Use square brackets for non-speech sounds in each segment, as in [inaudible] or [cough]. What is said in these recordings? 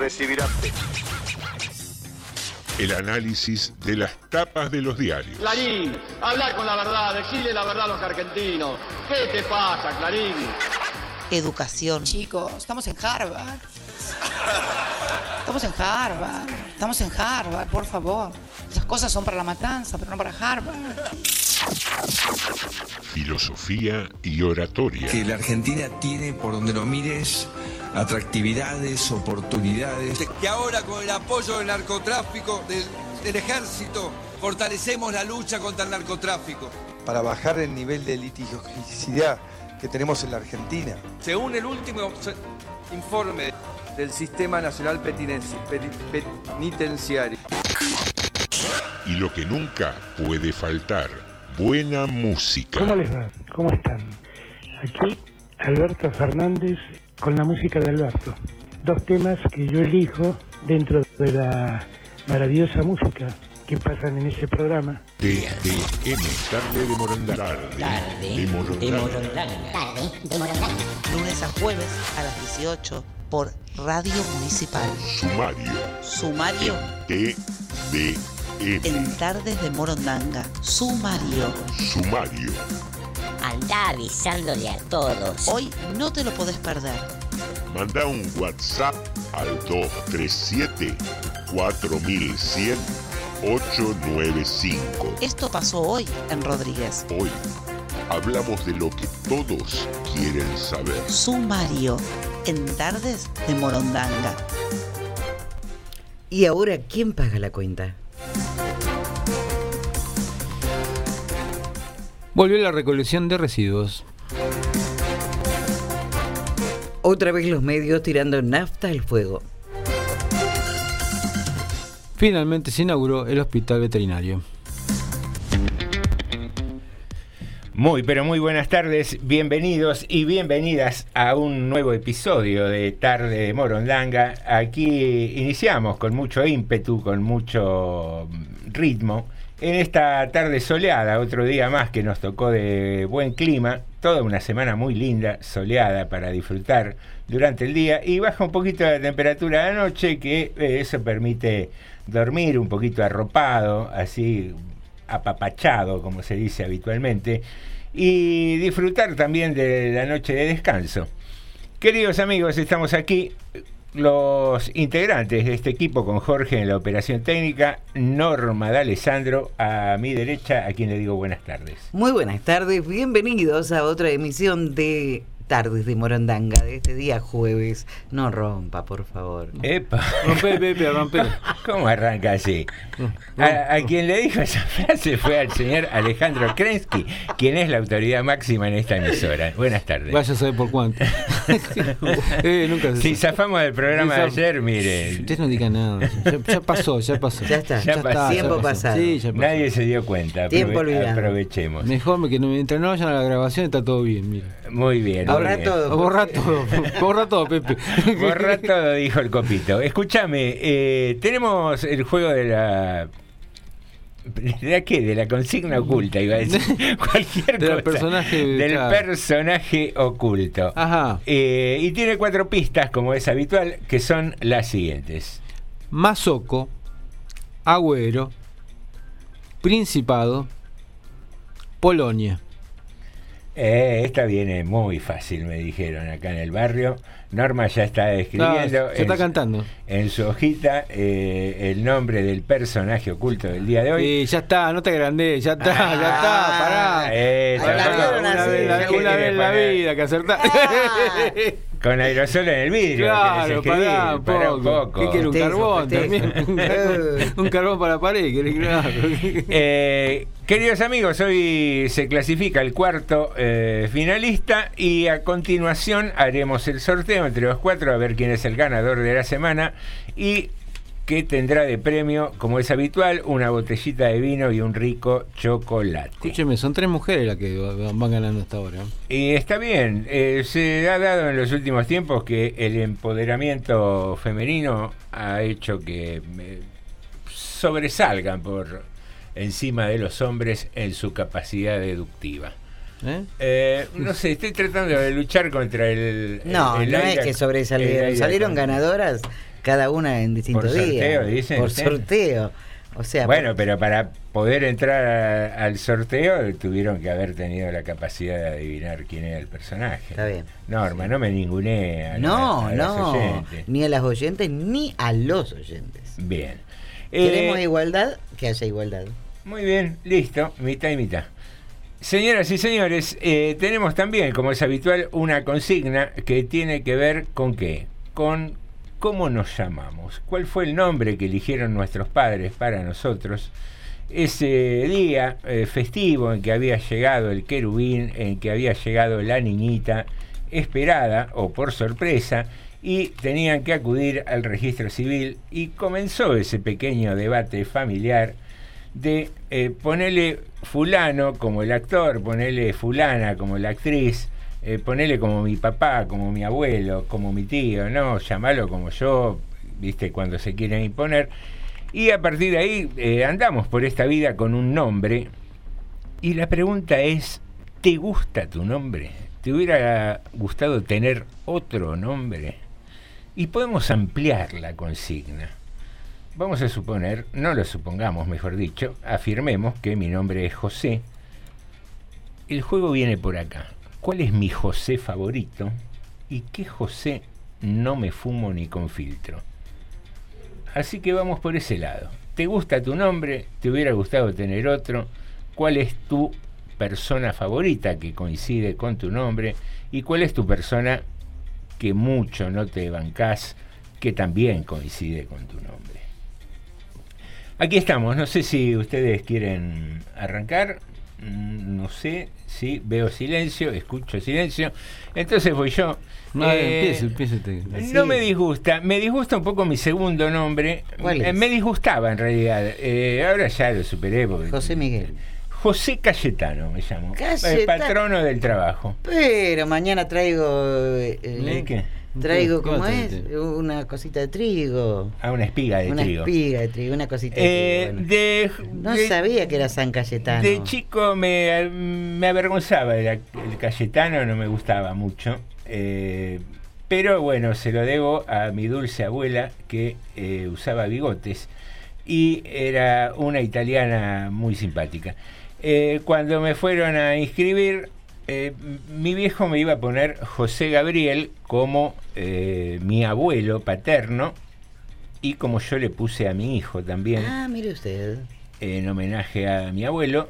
recibirá. El análisis de las tapas de los diarios. Clarín, hablar con la verdad, decirle la verdad a los argentinos. ¿Qué te pasa, Clarín? Educación. Chicos, estamos en Harvard. [laughs] Estamos en Harvard. Estamos en Harvard, por favor. Esas cosas son para la matanza, pero no para Harvard. Filosofía y oratoria. que la Argentina tiene, por donde lo mires, atractividades, oportunidades. Que ahora con el apoyo del narcotráfico, del, del ejército, fortalecemos la lucha contra el narcotráfico. Para bajar el nivel de litigiosidad que tenemos en la Argentina. Según el último informe del Sistema Nacional Penitenciario. Y lo que nunca puede faltar. Buena música. ¿Cómo les va? ¿Cómo están? Aquí Alberto Fernández con la música de Alberto. Dos temas que yo elijo dentro de la maravillosa música que pasan en ese programa. TDM, tarde de Morondanga. Tarde de Morondanga. Lunes a jueves a las 18 por Radio Municipal. Sumario. Sumario TDM. en Tardes de Morondanga. Sumario. Sumario. Anda avisándole a todos. Hoy no te lo podés perder. Manda un WhatsApp al 237 4100 895. Esto pasó hoy en Rodríguez. Hoy hablamos de lo que todos quieren saber. Sumario en Tardes de Morondanga. ¿Y ahora quién paga la cuenta? Volvió la recolección de residuos. Otra vez los medios tirando nafta al fuego. Finalmente se inauguró el hospital veterinario. Muy, pero muy buenas tardes, bienvenidos y bienvenidas a un nuevo episodio de Tarde de Morondanga. Aquí iniciamos con mucho ímpetu, con mucho ritmo, en esta tarde soleada, otro día más que nos tocó de buen clima, toda una semana muy linda, soleada para disfrutar durante el día. Y baja un poquito la temperatura de la noche que eh, eso permite dormir un poquito arropado, así apapachado, como se dice habitualmente, y disfrutar también de la noche de descanso. Queridos amigos, estamos aquí los integrantes de este equipo con Jorge en la operación técnica, Norma D'Alessandro a mi derecha, a quien le digo buenas tardes. Muy buenas tardes, bienvenidos a otra emisión de Tardes de Morondanga de este día jueves. No rompa, por favor. Epa. Rompe, Pepe, rompe. ¿Cómo arranca así? A, a quien le dijo esa frase fue al señor Alejandro Krensky, quien es la autoridad máxima en esta emisora. Buenas tardes. Vaya a saber por cuánto. [laughs] Eh, nunca se Si zafamos del programa de ayer, mire, Usted no diga nada. Ya, ya pasó, ya pasó. Ya está. Ya pasó. Tiempo pasado. Sí, ya pasó. nadie se dio cuenta. Tiempo Aprove- olvidado. Aprovechemos. Mejor que no, mientras no vayan a la grabación está todo bien, mira. Muy bien. muy Borra bien. todo. Borra todo, borra todo, Pepe. Borra todo, dijo el copito. Escúchame, eh, tenemos el juego de la. ¿De la qué? De la consigna oculta, iba a decir. [laughs] Cualquier Del cosa. personaje, Del claro. personaje oculto. Ajá. Eh, y tiene cuatro pistas, como es habitual, que son las siguientes. Mazoco, Agüero, Principado, Polonia. Eh, esta viene muy fácil, me dijeron acá en el barrio. Norma ya está escribiendo. se está en, cantando. En su hojita eh, el nombre del personaje oculto del día de hoy. Y ya está, no te agrandé, ya está, ya está, pará. Una vez- una vez la- ¿Qué una vez quiere en la vida que acertás. [laughs] Con aerosol en el vidrio. Claro, querés pará un pará un poco. poco. ¿Qué quiere un carbón también? [laughs] un carbón para la pared, querés, claro. [laughs] Eh, queridos amigos, hoy se clasifica el cuarto eh, finalista y a continuación haremos el sorteo entre los cuatro a ver quién es el ganador de la semana y que tendrá de premio, como es habitual, una botellita de vino y un rico chocolate. Escúcheme, son tres mujeres las que va- van ganando hasta ahora. Y está bien, eh, se ha dado en los últimos tiempos que el empoderamiento femenino ha hecho que eh, sobresalgan por encima de los hombres en su capacidad deductiva. ¿Eh? Eh, no sé, estoy tratando de luchar contra el... No, el no es que sobresalieron, salieron ganadoras cada una en distintos Por sorteo, días. dicen Por sorteo. O sea, Bueno, pero para poder entrar a- al sorteo tuvieron que haber tenido la capacidad de adivinar quién era el personaje. Está bien. Norma, no me ninguné a, la- no, a no, ni a las oyentes ni a los oyentes. Bien. Queremos Eh, igualdad, que haya igualdad. Muy bien, listo, mitad y mitad. Señoras y señores, eh, tenemos también, como es habitual, una consigna que tiene que ver con qué? Con cómo nos llamamos. ¿Cuál fue el nombre que eligieron nuestros padres para nosotros? Ese día eh, festivo en que había llegado el querubín, en que había llegado la niñita esperada o por sorpresa y tenían que acudir al registro civil y comenzó ese pequeño debate familiar de eh, ponerle fulano como el actor, ponerle fulana como la actriz, eh, ponerle como mi papá, como mi abuelo, como mi tío, no, llamarlo como yo, viste, cuando se quieren imponer. Y a partir de ahí eh, andamos por esta vida con un nombre. Y la pregunta es, ¿te gusta tu nombre? ¿Te hubiera gustado tener otro nombre? Y podemos ampliar la consigna. Vamos a suponer, no lo supongamos, mejor dicho, afirmemos que mi nombre es José. El juego viene por acá. ¿Cuál es mi José favorito? ¿Y qué José no me fumo ni con filtro? Así que vamos por ese lado. ¿Te gusta tu nombre? ¿Te hubiera gustado tener otro? ¿Cuál es tu persona favorita que coincide con tu nombre? ¿Y cuál es tu persona que mucho no te bancás que también coincide con tu nombre? Aquí estamos, no sé si ustedes quieren arrancar, Mm, no sé, sí, veo silencio, escucho silencio, entonces voy yo. No, Eh, empiece, empiece usted. no me disgusta, me disgusta un poco mi segundo nombre. ¿Cuál Eh, es? Me disgustaba en realidad. Eh, ahora ya lo superé. porque- José Miguel. José Cayetano me llamo. Cayetano. El patrono del trabajo. Pero mañana traigo. eh, ¿Eh, qué? Traigo, ¿Qué ¿cómo es? Una cosita de trigo. Ah, una espiga de una trigo. espiga de trigo, una cosita de Eh, trigo. bueno. de, No de- sabía que era San Cayetano. de chico me, me avergonzaba el, el Cayetano, no me gustaba mucho. eh, pero bueno, se lo debo a mi dulce abuela que eh, usaba bigotes y era una italiana muy simpática. Eh, cuando me fueron a inscribir, eh, mi viejo me iba a poner José Gabriel como eh, mi abuelo paterno y como yo le puse a mi hijo también Ah, mire usted. en homenaje a mi abuelo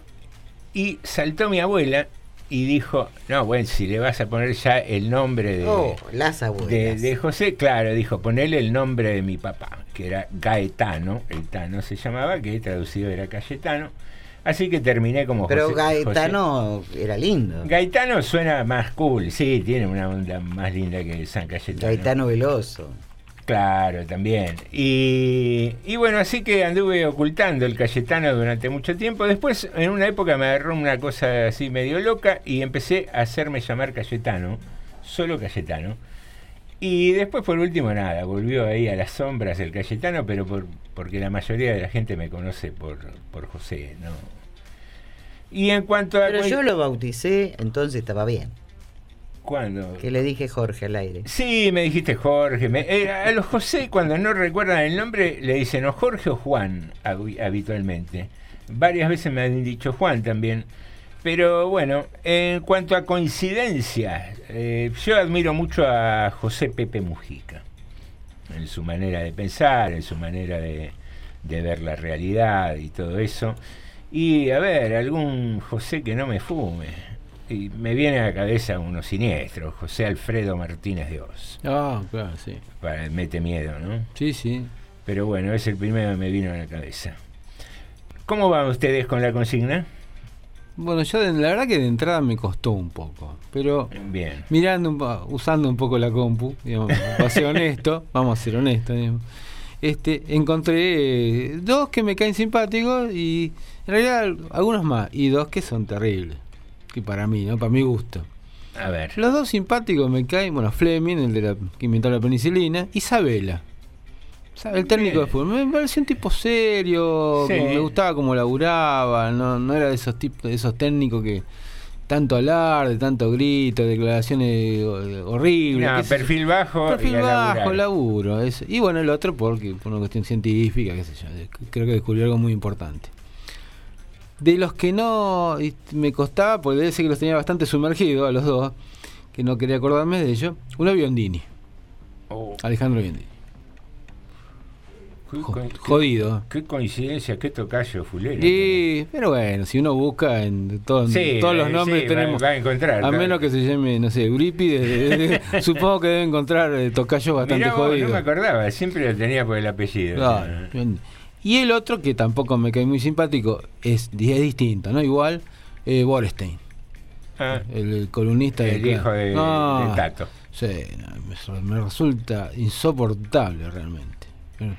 y saltó mi abuela y dijo, no, bueno, si le vas a poner ya el nombre de, Oh, las abuelas. de, de José, claro, dijo, ponele el nombre de mi papá, que era Gaetano, el Tano se llamaba, que traducido era Cayetano, así que terminé como Pero José. Gaetano era lindo. Gaetano suena más cool, sí, tiene una onda más linda que San Cayetano. Gaetano Veloso. Claro, también. Y, y bueno, así que anduve ocultando el Cayetano durante mucho tiempo. Después, en una época me agarró una cosa así medio loca y empecé a hacerme llamar Cayetano, solo Cayetano. Y después, por último, nada, volvió ahí a las sombras el Cayetano, pero por, porque la mayoría de la gente me conoce por, por José, ¿no? Y en cuanto a... Pero yo lo bauticé, entonces estaba bien. ¿Cuándo? Que le dije Jorge al aire. Sí, me dijiste Jorge. me- eh, a los José, cuando no recuerdan el nombre, le dicen o Jorge o Juan habi- habitualmente. Varias veces me han dicho Juan también. Pero bueno, en cuanto a coincidencias, eh, yo admiro mucho a José Pepe Mujica. En su manera de pensar, en su manera de, de ver la realidad y todo eso. Y a ver, algún José que no me fume. Y me viene a la cabeza uno siniestro, José Alfredo Martínez de Oz. Ah, claro, sí. Para, mete miedo, ¿no? Sí, sí. Pero bueno, es el primero que me vino a la cabeza. ¿Cómo van ustedes con la consigna? Bueno, yo de- la verdad que de entrada me costó un poco, pero Bien. mirando, usando un poco la compu, digamos, [laughs] para ser honesto, vamos a ser honestos, digamos, este, encontré eh, dos que me caen simpáticos y en realidad algunos más, y dos que son terribles, que para mí, ¿no? Para mi gusto. A ver. Los dos simpáticos me caen, bueno, Fleming, el de la que inventó la penicilina, Isabela. ¿Sabe? El técnico de fútbol. Me pareció un tipo serio, Sí. me gustaba cómo laburaba, no, no era de esos tipos, de esos técnicos que tanto alarde, tanto grito, declaraciones horribles. No, perfil bajo. Perfil y bajo, laburo. eso. Y bueno, el otro porque por una cuestión científica, qué sé yo. Creo que descubrió algo muy importante. De los que no me costaba, porque debe ser que los tenía bastante sumergidos a los dos, que no quería acordarme de ellos, uno Biondini. Oh. Alejandro Biondini. Qué- jodido. Qué coincidencia, qué tocayo fulero. Y, pero bueno, si uno busca en, todo- en Sí, todos los nombres sí, tenemos. va a encontrar, A claro. menos que se llame, no sé, Eurípides. de- de- [laughs] supongo que debe encontrar eh, tocayos bastante Mirá vos, jodidos. no me acordaba, siempre lo tenía por el apellido. Y el otro, que tampoco me cae muy simpático, es, es distinto, ¿no? Igual, eh, Borstein. Ah. El, el columnista El de- hijo de- No, del Tato. Sí, no, me, me resulta insoportable realmente.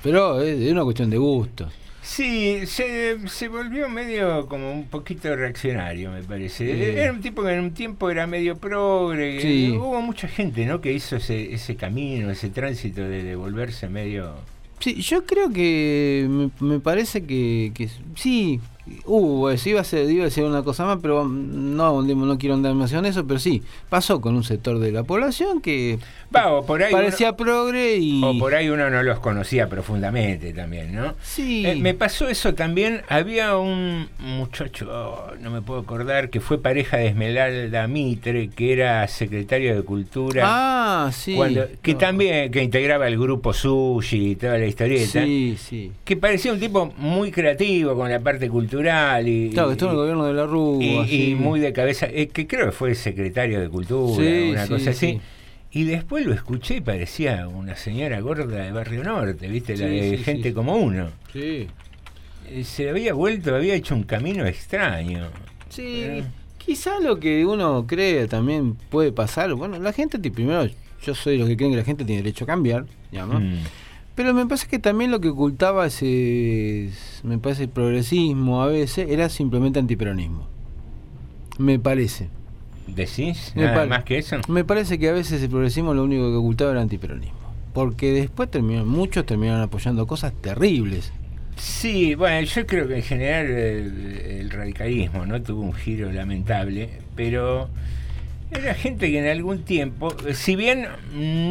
Pero es, una cuestión de gusto. Sí, se, se volvió medio como un poquito reaccionario, me parece. Sí. Era un tipo que en un tiempo era medio progre. Sí. Hubo mucha gente, ¿no? Que hizo ese, ese camino, ese tránsito de, de volverse medio... Sí, yo creo que me, me parece que, que sí, hubo eso, iba a, ser, iba a decir una cosa más, pero no, no quiero andar demasiado en eso, pero sí, pasó con un sector de la población que Va, o por ahí parecía progre y... O por ahí uno no los conocía profundamente también, ¿no? Sí. Eh, me pasó eso también. Había un muchacho, oh, no me puedo acordar, que fue pareja de Esmeralda Mitre, que era secretario de Cultura. Ah, sí. cuando- que No. también que integraba el grupo Sushi y toda la historieta. Sí, sí. Que parecía un tipo muy creativo con la parte cultural y, Claro, que estuvo en el y- gobierno de la Rúa. y, y muy de cabeza, eh, que creo que fue secretario de Cultura, Sí, una sí, cosa así. sí. Y después lo escuché y parecía una señora gorda de Barrio Norte, ¿viste? La de gente como uno. Sí. Eh, Se había vuelto, había hecho un camino extraño. Sí, Eh, quizá lo que uno cree también puede pasar. Bueno, la gente, primero, yo soy de los que creen que la gente tiene derecho a cambiar, mm. Pero me parece que también lo que ocultaba ese, me parece, progresismo a veces era simplemente antiperonismo. Me parece. ¿Decís? Me Nada más que eso. Me parece que a veces el progresismo lo único que ocultaba era antiperonismo. Porque después terminaron, muchos terminaron apoyando cosas terribles. Sí, bueno, yo creo que en general el, el radicalismo no tuvo un giro lamentable, pero era gente que en algún tiempo, si bien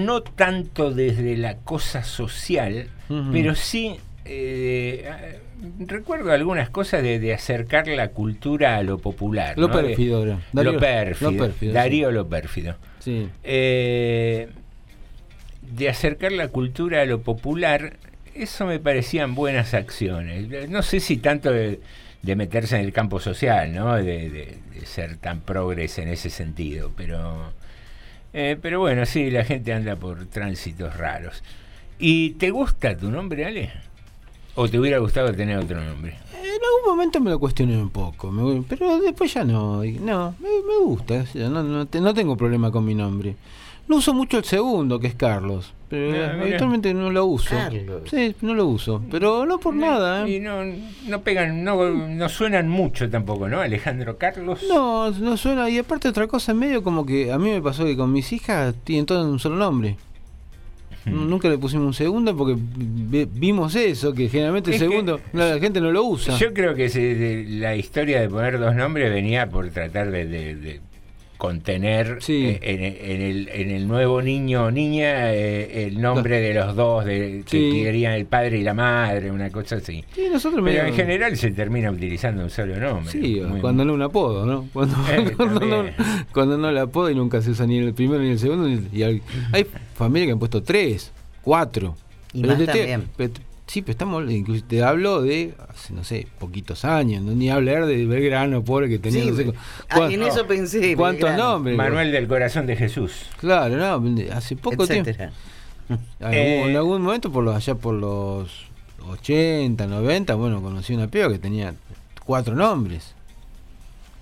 no tanto desde la cosa social, pero sí eh, recuerdo algunas cosas de, de acercar la cultura a lo popular. Lo ¿no? De- pérfido era. Darío- lo pérfido. lo pérfido, Darío lo pérfido. Sí. Eh, de acercar la cultura a lo popular, eso me parecían buenas acciones. No sé si tanto de, de meterse en el campo social, ¿no? De, de- de ser tan progres en ese sentido, pero, eh, pero bueno, sí, la gente anda por tránsitos raros. ¿Y te gusta tu nombre, Ale? ¿O te hubiera gustado tener otro nombre? En algún momento me lo cuestioné un poco, pero después ya no. No, me, gusta, no, no, no tengo problema con mi nombre. No uso mucho el segundo, que es Carlos, pero Ah, mira. habitualmente no lo uso. Carlos. Sí, no lo uso, pero no por nada. ¿eh? Y no, no pegan, no, no suenan mucho tampoco, ¿no? Alejandro Carlos. No, no suena. Y aparte otra cosa, medio como que a mí me pasó que con mis hijas tienen todo en un solo nombre. Nunca le pusimos un segundo porque vi- vimos eso, que generalmente el Es segundo la gente no lo usa. Yo creo que se- de- la historia de poner dos nombres venía por tratar de, de- de contener Sí. eh, en, en el, en el nuevo niño o niña eh, el nombre de los dos de, que Sí. querían el padre y la madre, una cosa así. Sí, nosotros Pero medio- en general se termina utilizando un solo nombre. Sí, Muy- cuando no un apodo, ¿no? Cuando, [laughs] Eh, [laughs] cuando, no, cuando no el apodo y nunca se usa ni el primero ni el segundo. ni- Y hay, hay familias que han puesto tres, cuatro. Y más te- también. pero te- sí, pero estamos, incluso te hablo de hace, no sé, poquitos años. No ni hablar de Belgrano, pobre que tenía, Sí, no sé ah, en eso pensé, ¿Cuántos Belgrano. nombres? Manuel del Corazón de Jesús. Claro, no, hace poco tiempo. etcétera. [laughs] Eh, en algún momento, por los, allá por los 80, 90, bueno, conocí una piba que tenía cuatro nombres.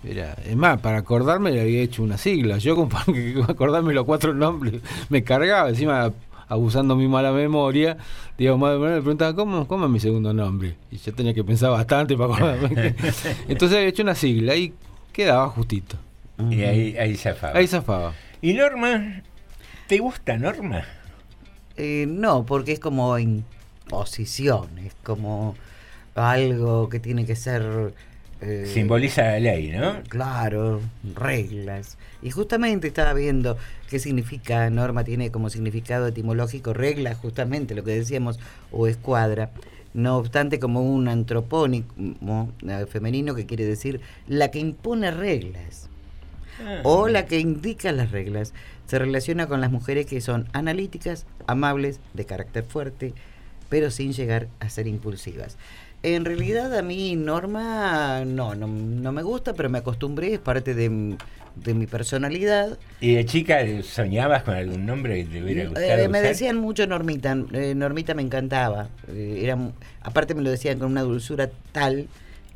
Era, es más, para acordarme le había hecho una sigla. Yo, como [laughs] para que acordarme los cuatro nombres, me cargaba. Encima, abusando mi mala memoria, digo, madre mía, me preguntaba, ¿cómo, ¿cómo es mi segundo nombre? Y yo tenía que pensar bastante para acordarme. [laughs] Entonces había hecho una sigla y quedaba justito. Y ahí, ahí zafaba. Ahí zafaba. ¿Y Norma? ¿Te gusta Norma? Eh, no, porque es como imposición, es como algo que tiene que ser... eh, Simboliza la ley, ¿no? Claro, reglas. Y justamente estaba viendo qué significa, norma tiene como significado etimológico regla, justamente lo que decíamos, o escuadra. No obstante, como un antropónimo eh, femenino que quiere decir la que impone reglas o la que indica las reglas. Se relaciona con las mujeres que son analíticas, amables, de carácter fuerte, pero sin llegar a ser impulsivas. En realidad a mí Norma no, no, no me gusta, pero me acostumbré, es parte de, de mi personalidad. ¿Y de chica soñabas con algún nombre que te hubiera gustado? Eh, me usar? decían mucho Normita, eh, Normita me encantaba. Eh, era, aparte me lo decían con una dulzura tal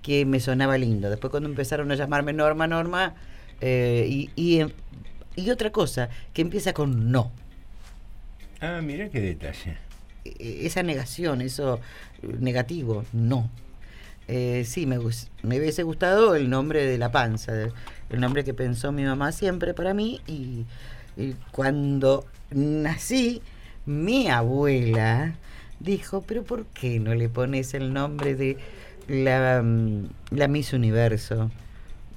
que me sonaba lindo. Después cuando empezaron a llamarme Norma, Norma, eh, y, y, em- y otra cosa, que empieza con no. Ah, mira qué detalle. E- esa negación, eso eh, negativo, no. Eh, sí, me, me hubiese gustado el nombre de la panza, el nombre que pensó mi mamá siempre para mí. Y, y cuando nací, mi abuela dijo, pero ¿por qué no le pones el nombre de la, mm, la Miss Universo,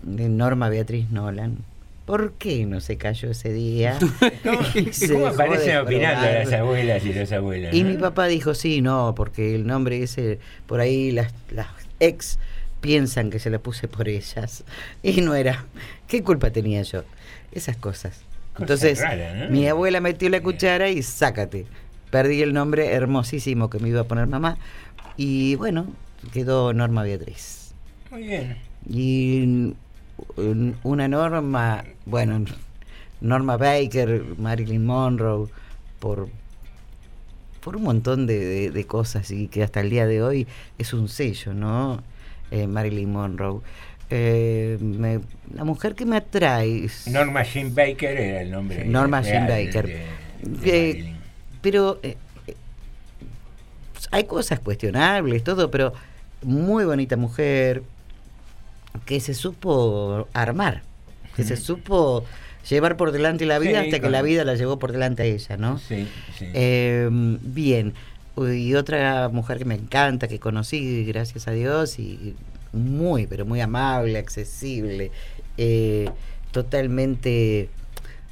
de Norma Beatriz Nolan? ¿Por qué no se cayó ese día? [laughs] ¿Cómo [laughs] aparecen opinando las abuelas y los abuelos? Y no? mi papá dijo, sí, no, porque el nombre ese, por ahí las, las ex piensan que se lo puse por ellas. Y no era. ¿Qué culpa tenía yo? Esas cosas. Cosa Entonces, rara, ¿no? mi abuela metió la cuchara y sácate. Perdí el nombre hermosísimo que me iba a poner mamá. Y bueno, quedó Norma Beatriz. Muy bien. Y un- una norma, bueno, Norma Baker, Marilyn Monroe, por, por un montón de, de- de cosas y que hasta el día de hoy es un sello, ¿no? Eh, Marilyn Monroe. Eh, me- la mujer que me atrae. Norma Jean Baker era el nombre. Norma Jean Baker. de- Eh, pero eh, hay cosas cuestionables, todo, pero muy bonita mujer que se supo armar, que se supo llevar por delante la vida Sí, hasta que la vida la llevó por delante a ella, ¿no? Sí, sí. Eh, bien. Y otra mujer que me encanta, que conocí, gracias a Dios, y muy, pero muy amable, accesible, eh, totalmente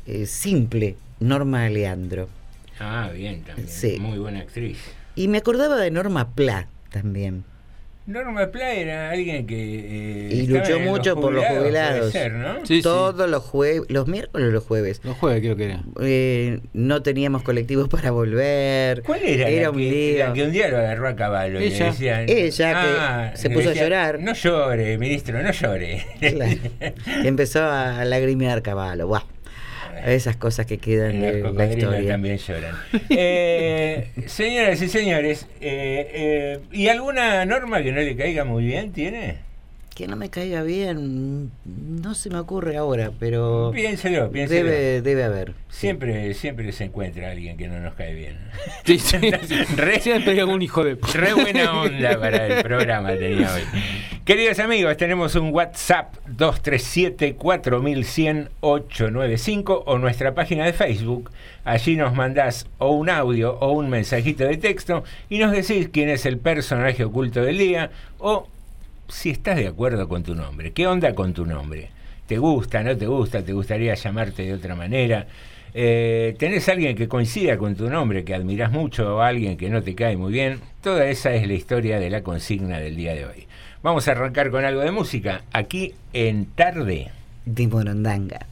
eh, simple, Norma Leandro. Ah, bien, también. Sí. Muy buena actriz. Y me acordaba de Norma Pla también. Norma Pla era alguien que. eh, y luchó mucho por los jubilados. ser, ¿no? Todos los jueves, los miércoles o los jueves. Los jueves creo que era. Eh, no teníamos colectivos para volver. ¿Cuál era, la, un que, lío. la que un día lo agarró a caballo? y le Ella. decían, Ella que Ah, se puso a llorar. No llore, ministro, no llore. Claro. [laughs] Empezó a lagrimear caballo. Buah. Esas cosas que quedan de la historia. también lloran. Eh, señoras y señores, eh, eh, ¿y alguna norma que no le caiga muy bien tiene? Que no me caiga bien, no se me ocurre ahora, pero Piénselo, piénselo. debe, debe haber. Siempre, siempre se encuentra alguien que no nos cae bien. [laughs] Sí, sí. Re, Siempre hay algún hijo de. re buena onda para el programa tenía hoy. Queridos amigos, tenemos un WhatsApp 237-4100-895 o nuestra página de Facebook. Allí nos mandás o un audio o un mensajito de texto y nos decís quién es el personaje oculto del día o si estás de acuerdo con tu nombre. ¿Qué onda con tu nombre? ¿Te gusta, no te gusta? ¿Te gustaría llamarte de otra manera? Eh, ¿Tenés alguien que coincida con tu nombre, que admiras mucho, o alguien que no te cae muy bien? Toda esa es la historia de la consigna del día de hoy. Vamos a arrancar con algo de música, aquí en Tarde de Morondanga.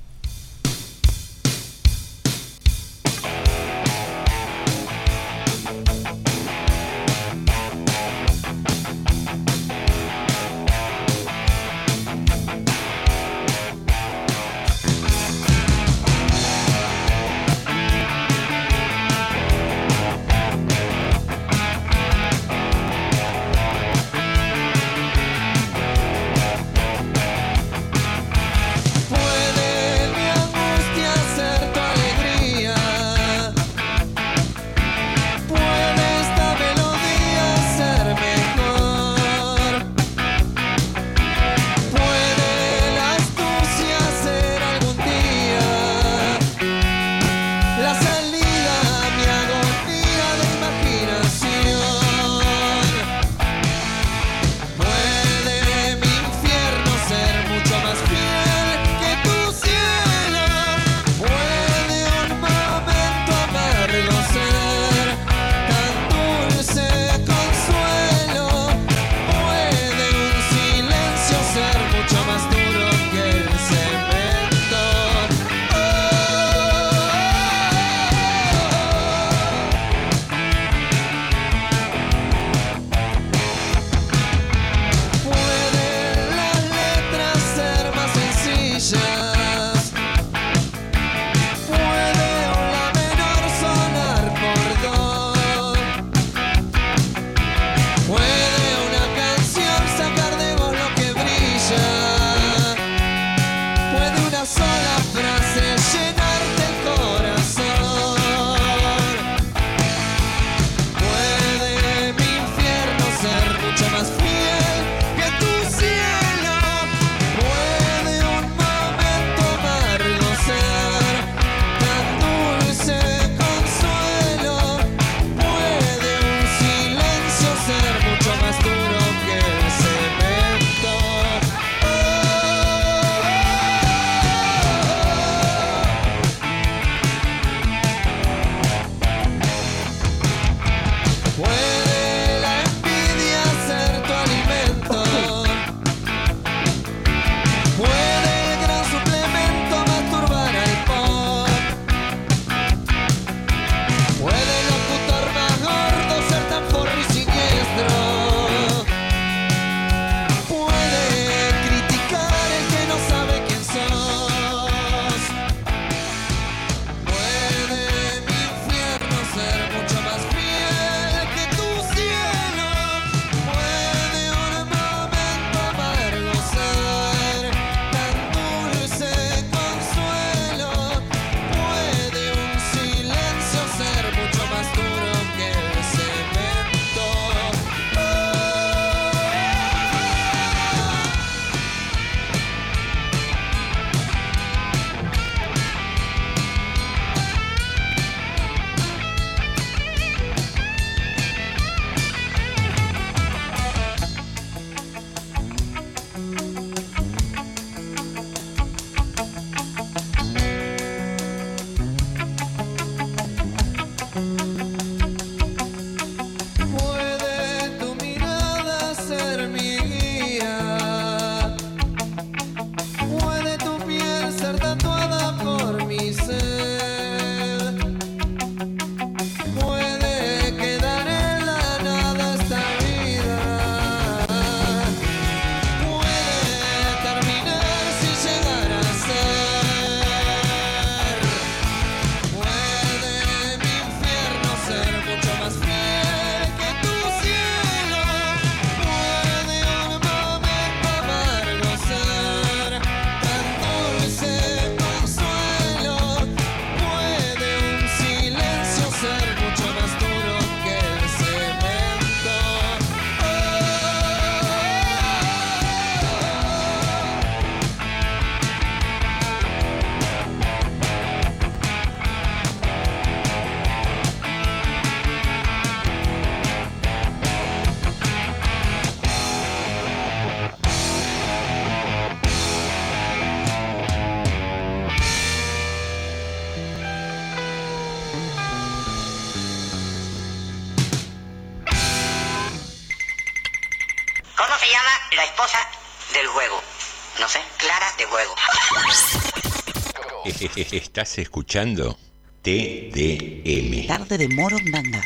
[laughs] Estás escuchando TDM. Tarde de Morondanga.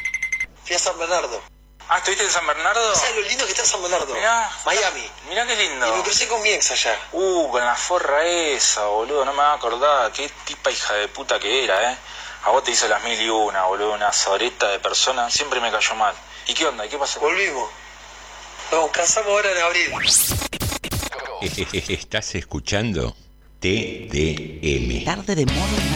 Fui a San Bernardo. Ah, ¿estuviste en San Bernardo? ¿Sabes lo lindo que está San Bernardo? Mirá. Miami. Mirá qué lindo. Y me crucé con mi ex allá. Uh, con la forra esa, boludo, no me va a acordar. Qué tipa hija de puta que era, eh. A vos te hizo las mil y una, boludo, una soreta de persona. Siempre me cayó mal. ¿Y qué onda? ¿Y qué pasó? Volvimos. Nos casamos ahora en abril. [laughs] Estás escuchando TDM. Tarde de Morondanga.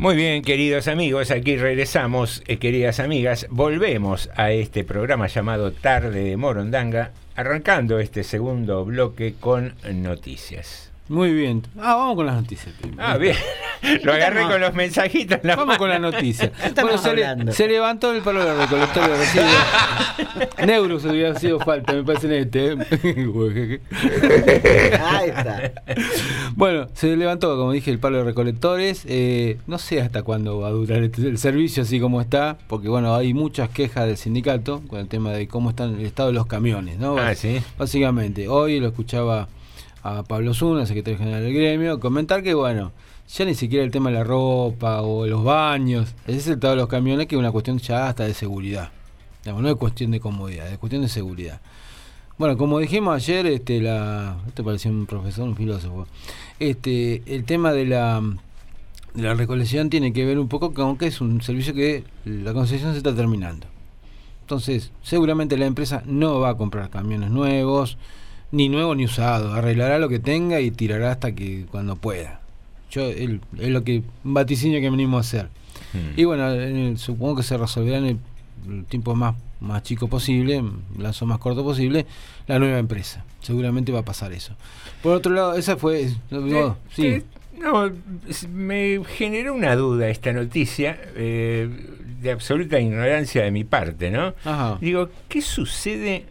Muy bien, queridos amigos, aquí regresamos, eh, queridas amigas, volvemos a este programa llamado Tarde de Morondanga, arrancando este segundo bloque con noticias. Muy bien. Ah, vamos con las noticias. primero. Ah, bien. [laughs] Lo agarré con los mensajitos. Vamos con la mano. noticia. [laughs] estamos Bueno, se, le- hablando? se levantó el palo de recolector de residuos. [laughs] Neurus hubiera sido falta, me parece en este. ¿eh? Ahí está. Bueno, se levantó, como dije, el palo de recolectores. Eh, no sé hasta cuándo va a durar este- el servicio así como está, porque bueno, hay muchas quejas del sindicato con el tema de cómo están el estado de los camiones, ¿no? Ah, sí. Básicamente, hoy lo escuchaba a Pablo Zuna, secretario general del gremio, comentar que bueno, ya ni siquiera el tema de la ropa o los baños, es el estado de los camiones que es una cuestión ya hasta de seguridad. Digamos, no es cuestión de comodidad, es cuestión de seguridad. Bueno, como dijimos ayer, este, la, esto parecía un profesor, un filósofo, este, el tema de la, de la recolección tiene que ver un poco con que es un servicio que la concesión se está terminando. Entonces, seguramente la empresa no va a comprar camiones nuevos, ni nuevos ni usados, arreglará lo que tenga y tirará hasta que cuando pueda. Yo el- es lo que un vaticinio que venimos a hacer. Y bueno, en el- supongo que se resolverá en el, el tiempo más más chico posible, el lazo más corto posible, la nueva empresa. Seguramente va a pasar eso. Por otro lado, esa fue no, sí. Eh, No, me generó una duda esta noticia, eh, de absoluta ignorancia de mi parte, ¿no? Ajá. Digo, ¿qué sucede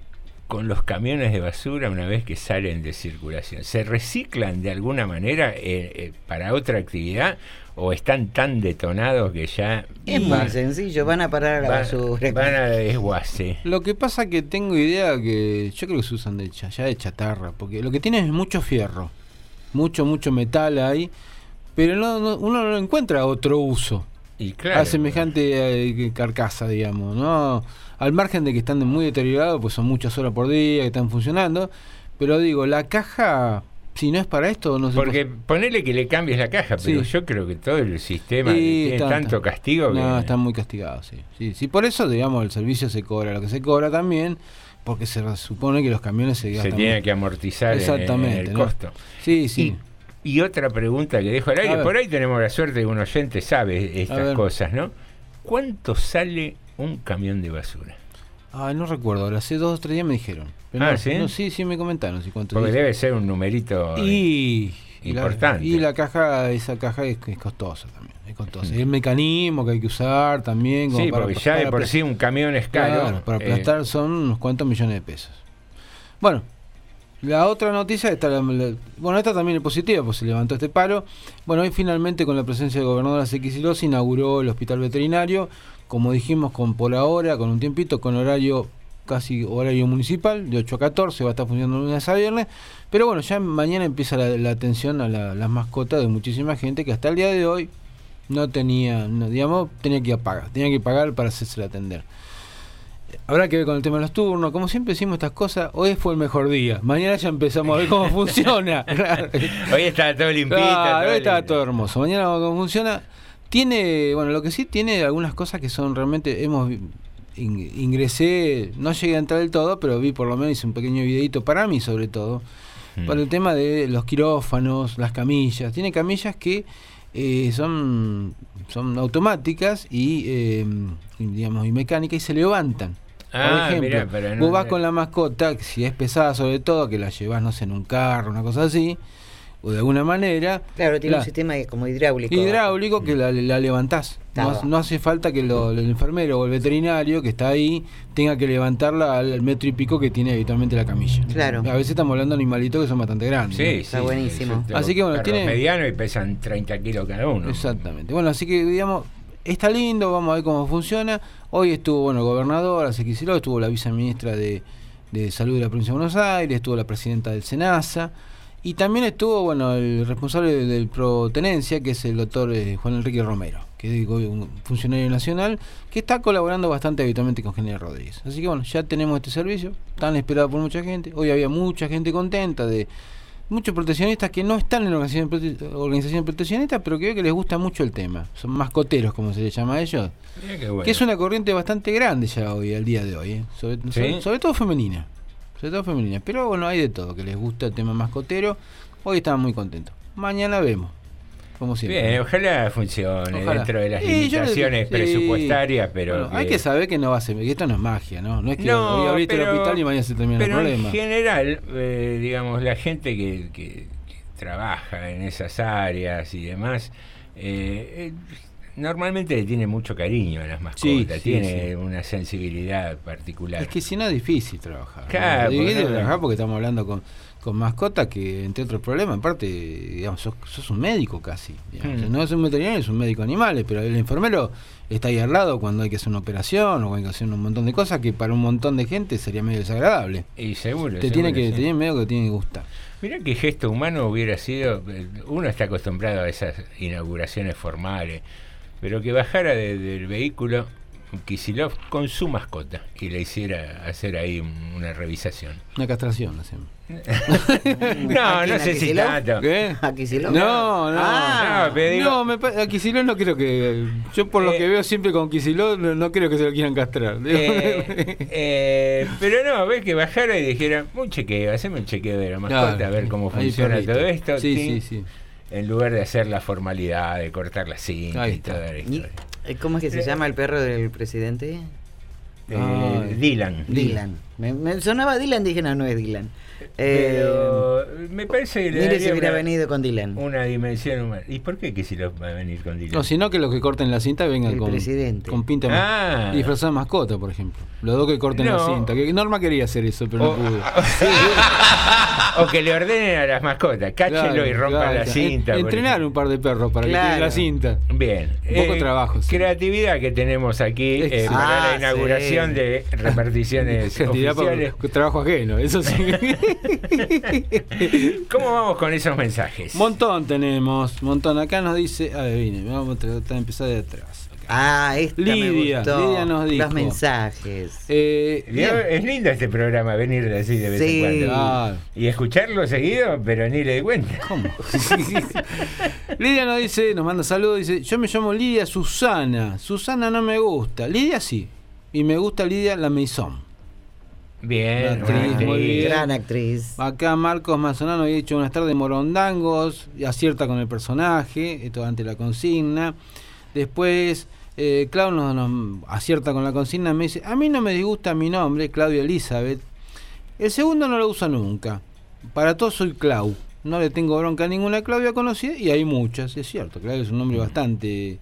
con los camiones de basura una vez que salen de circulación? ¿Se reciclan de alguna manera eh, eh, para otra actividad o están tan detonados que ya Es va- muy sencillo, van a parar a la va- basura. van a desguace? Lo que pasa que tengo idea que yo creo que se usan de cha- ya de chatarra, porque lo que tienen es mucho fierro, mucho, mucho metal ahí, pero no, no- uno no encuentra otro uso Y claro, a semejante eh, carcasa, digamos, ¿no? Al margen de que están muy deteriorados, pues son muchas horas por día que están funcionando, pero digo, la caja, si no es para esto, no se Porque ponele que le cambies la caja, pero Sí. yo creo que todo el sistema Sí, tiene está- tanto está. castigo que... No, están muy castigados, sí. sí. Sí, por eso, digamos, el servicio se cobra lo que se cobra también, porque se supone que los camiones se se gastan tiene mucho. que amortizar en- Exactamente, en el ¿no? costo. Sí, sí. Y, y otra pregunta que dejo al aire, por ahí tenemos la suerte de que un oyente sabe estas cosas, ¿no? ¿Cuánto sale un camión de basura? Ah, no recuerdo, ahora hace dos o tres días me dijeron. Pero Ah, no, ¿sí? no, sí, sí me comentaron. Sí, Porque debe ser un numerito eh, y, y la- importante. y la caja, esa caja es, es costosa también. Es costosa. Mm. El mecanismo que hay que usar también. como Sí, para- porque ya de para por apla- sí un camión es caro. Claro, para eh, aplastar son unos cuantos millones de pesos. Bueno, la otra noticia, está la- la- bueno, esta también es positiva, pues se levantó este paro. Bueno, hoy finalmente con la presencia del gobernador Kicillof se inauguró el hospital veterinario, como dijimos, con por ahora, con un tiempito, con horario casi horario municipal, de 8 a 14, va a estar funcionando lunes a viernes, pero bueno, ya mañana empieza la, la atención a la- las mascotas de muchísima gente que hasta el día de hoy no tenía, no, digamos, tenía que pagar, tenía que pagar para hacerse atender. Habrá que ver con el tema de los turnos. Como siempre decimos estas cosas, hoy fue el mejor día. Mañana ya empezamos a ver cómo [laughs] funciona. Hoy está todo limpito. Todo hoy estaba lindo. todo hermoso. Mañana vamos a ver cómo funciona. Tiene, bueno, lo que sí tiene algunas cosas que son realmente, hemos ingresé, no llegué a entrar del todo, pero vi por lo menos hice un pequeño videito para mí sobre todo, Mm. para el tema de los quirófanos, las camillas. Tiene camillas que eh, son, son automáticas y, eh, digamos, y mecánicas y se levantan. Ah, Por ejemplo, mirá, pero no- vos vas con la mascota, si es pesada sobre todo, que la llevas, no sé, en un carro, una cosa así, o de alguna manera. Claro, tiene la- un sistema como hidráulico. hidráulico que la, la levantás. No, no hace falta que lo- el enfermero o el veterinario que está ahí tenga que levantarla al, metro y pico que tiene habitualmente la camilla. Claro. A veces estamos hablando de animalitos que son bastante grandes. Sí, ¿no? sí, Está buenísimo. sí, Así que bueno, tiene- medianos y pesan 30 kilos cada uno. Exactamente. Bueno, así que digamos, está lindo, vamos a ver cómo funciona. Hoy estuvo, bueno, el gobernador, hace estuvo la viceministra de, de Salud de la provincia de Buenos Aires, estuvo la presidenta del SENASA. Y también estuvo, bueno, el responsable del Protenencia, que es el doctor eh, Juan Enrique Romero, que es un funcionario nacional, que está colaborando bastante habitualmente con General Rodríguez. Así que bueno, ya tenemos este servicio, tan esperado por mucha gente. Hoy había mucha gente contenta de muchos proteccionistas que no están en la organización, prote- organización proteccionista, pero que veo que les gusta mucho el tema. Son mascoteros, como se les llama a ellos. Bueno. Que es una corriente bastante grande ya hoy, al día de hoy. ¿eh? Sobre, ¿Sí? sobre- sobre todo femenina. Sobre todo femenina. Pero bueno, hay de todo, que les gusta el tema mascotero. Hoy estaban muy contentos. Mañana vemos. como siempre. Bien, ojalá funcione Ojalá. dentro de las Sí, limitaciones presupuestarias, pero Bueno, hay que saber que no va a ser, que esto no es magia, ¿no? No es que No, hoy abriste el hospital y mañana se termina el Pero problema. en general, eh, digamos, la gente que, que- que trabaja en esas áreas y demás, eh, eh, normalmente le tiene mucho cariño a las mascotas, sí, tiene sí. una sensibilidad particular. Es que si no es difícil trabajar. ¿no? Claro, Es difícil porque no- trabajar porque estamos hablando con, con mascotas que, entre otros problemas, aparte, digamos, sos, sos un médico casi. Hmm. O sea, no es un veterinario, es un médico animales, pero el enfermero está ahí al lado cuando hay que hacer una operación o hay que hacer un montón de cosas que para un montón de gente sería medio desagradable. Y seguro. Te seguro, tiene que, te tiene medio que te tiene que gustar. Mirá qué gesto humano hubiera sido, eh, uno está acostumbrado a esas inauguraciones formales, pero que bajara de- del vehículo Kisilov con su mascota y le hiciera hacer ahí un- una revisación. Una castración hacemos. [laughs] No, no sé si tanto. ¿Qué? ¿A Kicillof? No, no. Ah. No, pero digo- No, me a Kicillof no creo que. Yo, por lo Eh, que veo siempre con Kicillof, no, no creo que se lo quieran castrar. [laughs] Eh, eh, pero no, ves que bajara y dijera, un chequeo, haceme un chequeo de la mascota, Claro. a ver cómo funciona todo esto. Sí, sí, sí. En lugar de hacer la formalidad, de cortar la cinta y toda la ¿Y historia. eh, ¿Cómo es que se llama el perro del presidente? Eh, Dylan. Dylan. Me, me sonaba Dylan, dije no, no es Dylan. Pero me parece que le mire si hubiera una, venido con Dylan. una dimensión humana. ¿Y por qué a venir con Dylan? No, sino que los que corten la cinta vengan El con, presidente. con pinta Ah. disfrazada de mascota, por ejemplo. Los dos que corten la No. cinta. Que Norma quería hacer eso, pero no O- pudo. [laughs] o que le ordenen a las mascotas, cáchenlo Claro, y rompan claro. la cinta. En- entrenar un par de perros para que Claro. tiren la cinta. Bien. Un poco de trabajo, sí. Creatividad que tenemos aquí eh, para la inauguración sí. de reparticiones [laughs] Por- trabajo ajeno, eso sí. [laughs] ¿Cómo vamos con esos mensajes? montón tenemos, montón. Acá nos dice, a ver, vine, vamos a tratar de empezar de atrás. Ah, esta me Lidia, gustó. Lidia nos dijo. Los mensajes. Eh, es lindo este programa, venir de así de vez Sí. en cuando. Claro. Y escucharlo seguido, pero ni le di cuenta. ¿Cómo? [laughs] Lidia nos dice, nos manda saludos, dice, yo me llamo Lidia Susana. Susana no me gusta. Lidia sí. Y me gusta Lidia la Maison. Bien, actriz, muy bien. Gran actriz. Acá Marcos Mazonano había dicho buenas tardes morondangos, y acierta con el personaje, esto ante la consigna. Después eh, Clau nos, nos acierta con la consigna, me dice, a mí no me disgusta mi nombre, Claudia Elizabeth. El segundo no lo usa nunca. Para todos soy Clau. No le tengo bronca a ninguna Claudia conocida y hay muchas, es cierto. Claudia es un nombre bastante,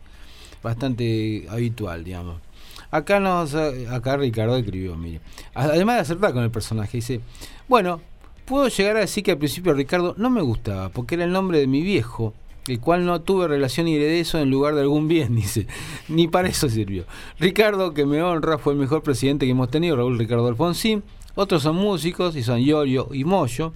bastante habitual, digamos. Acá nos, acá Ricardo escribió, mire. Además de acertar con el personaje, dice, bueno, puedo llegar a decir que al principio Ricardo no me gustaba, porque era el nombre de mi viejo, el cual no tuve relación y heredé eso en lugar de algún bien, [laughs] dice. Ni para eso sirvió. Ricardo, que me honra, fue el mejor presidente que hemos tenido, Raúl Ricardo Alfonsín. Otros son músicos y son Yorio y Moyo.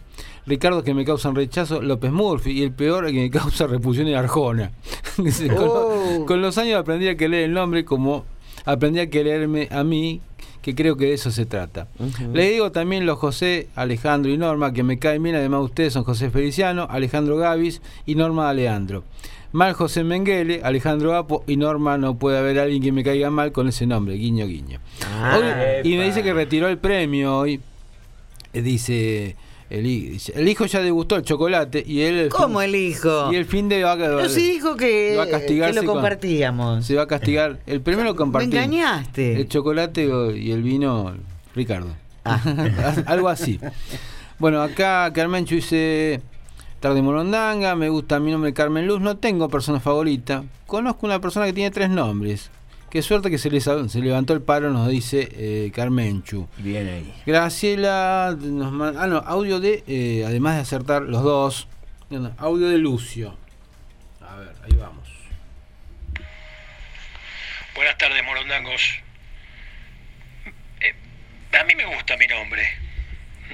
Ricardo que me causan rechazo, López Murphy. Y el peor que me causa repulsión es Arjona. [laughs] Dice, con, Oh. con los años aprendí a querer el nombre como aprendí a quererme a mí, que creo que de eso se trata. Ujú. Le digo también los José, Alejandro y Norma, que me caen bien, además ustedes son José Feliciano, Alejandro Gavis y Norma Alejandro. Mal José Menguele, Alejandro Apo y Norma no puede haber alguien que me caiga mal con ese nombre, guiño guiño. Ah, Hoy- y me dice que retiró el premio hoy. Eh, Dice el, hijo ya degustó el chocolate y él el ¿Cómo fin- el hijo? y el fin de va Pero sí dijo que, va a que lo con- compartíamos. se va a castigar. El primero lo Me engañaste. El chocolate y el vino, Ricardo. Ah. [laughs] Algo así. Bueno, acá Carmencho dice Tarde Morondanga, me gusta mi nombre Carmen Luz, no tengo persona favorita. Conozco una persona que tiene tres nombres. Qué suerte que se, les, se levantó el paro, nos dice eh, Carmenchu. Bien ahí. Graciela nos manda. Ah, no, audio de. eh, además de acertar los dos. audio de Lucio. A ver, ahí vamos. Buenas tardes, morondangos. Eh, a mí me gusta mi nombre.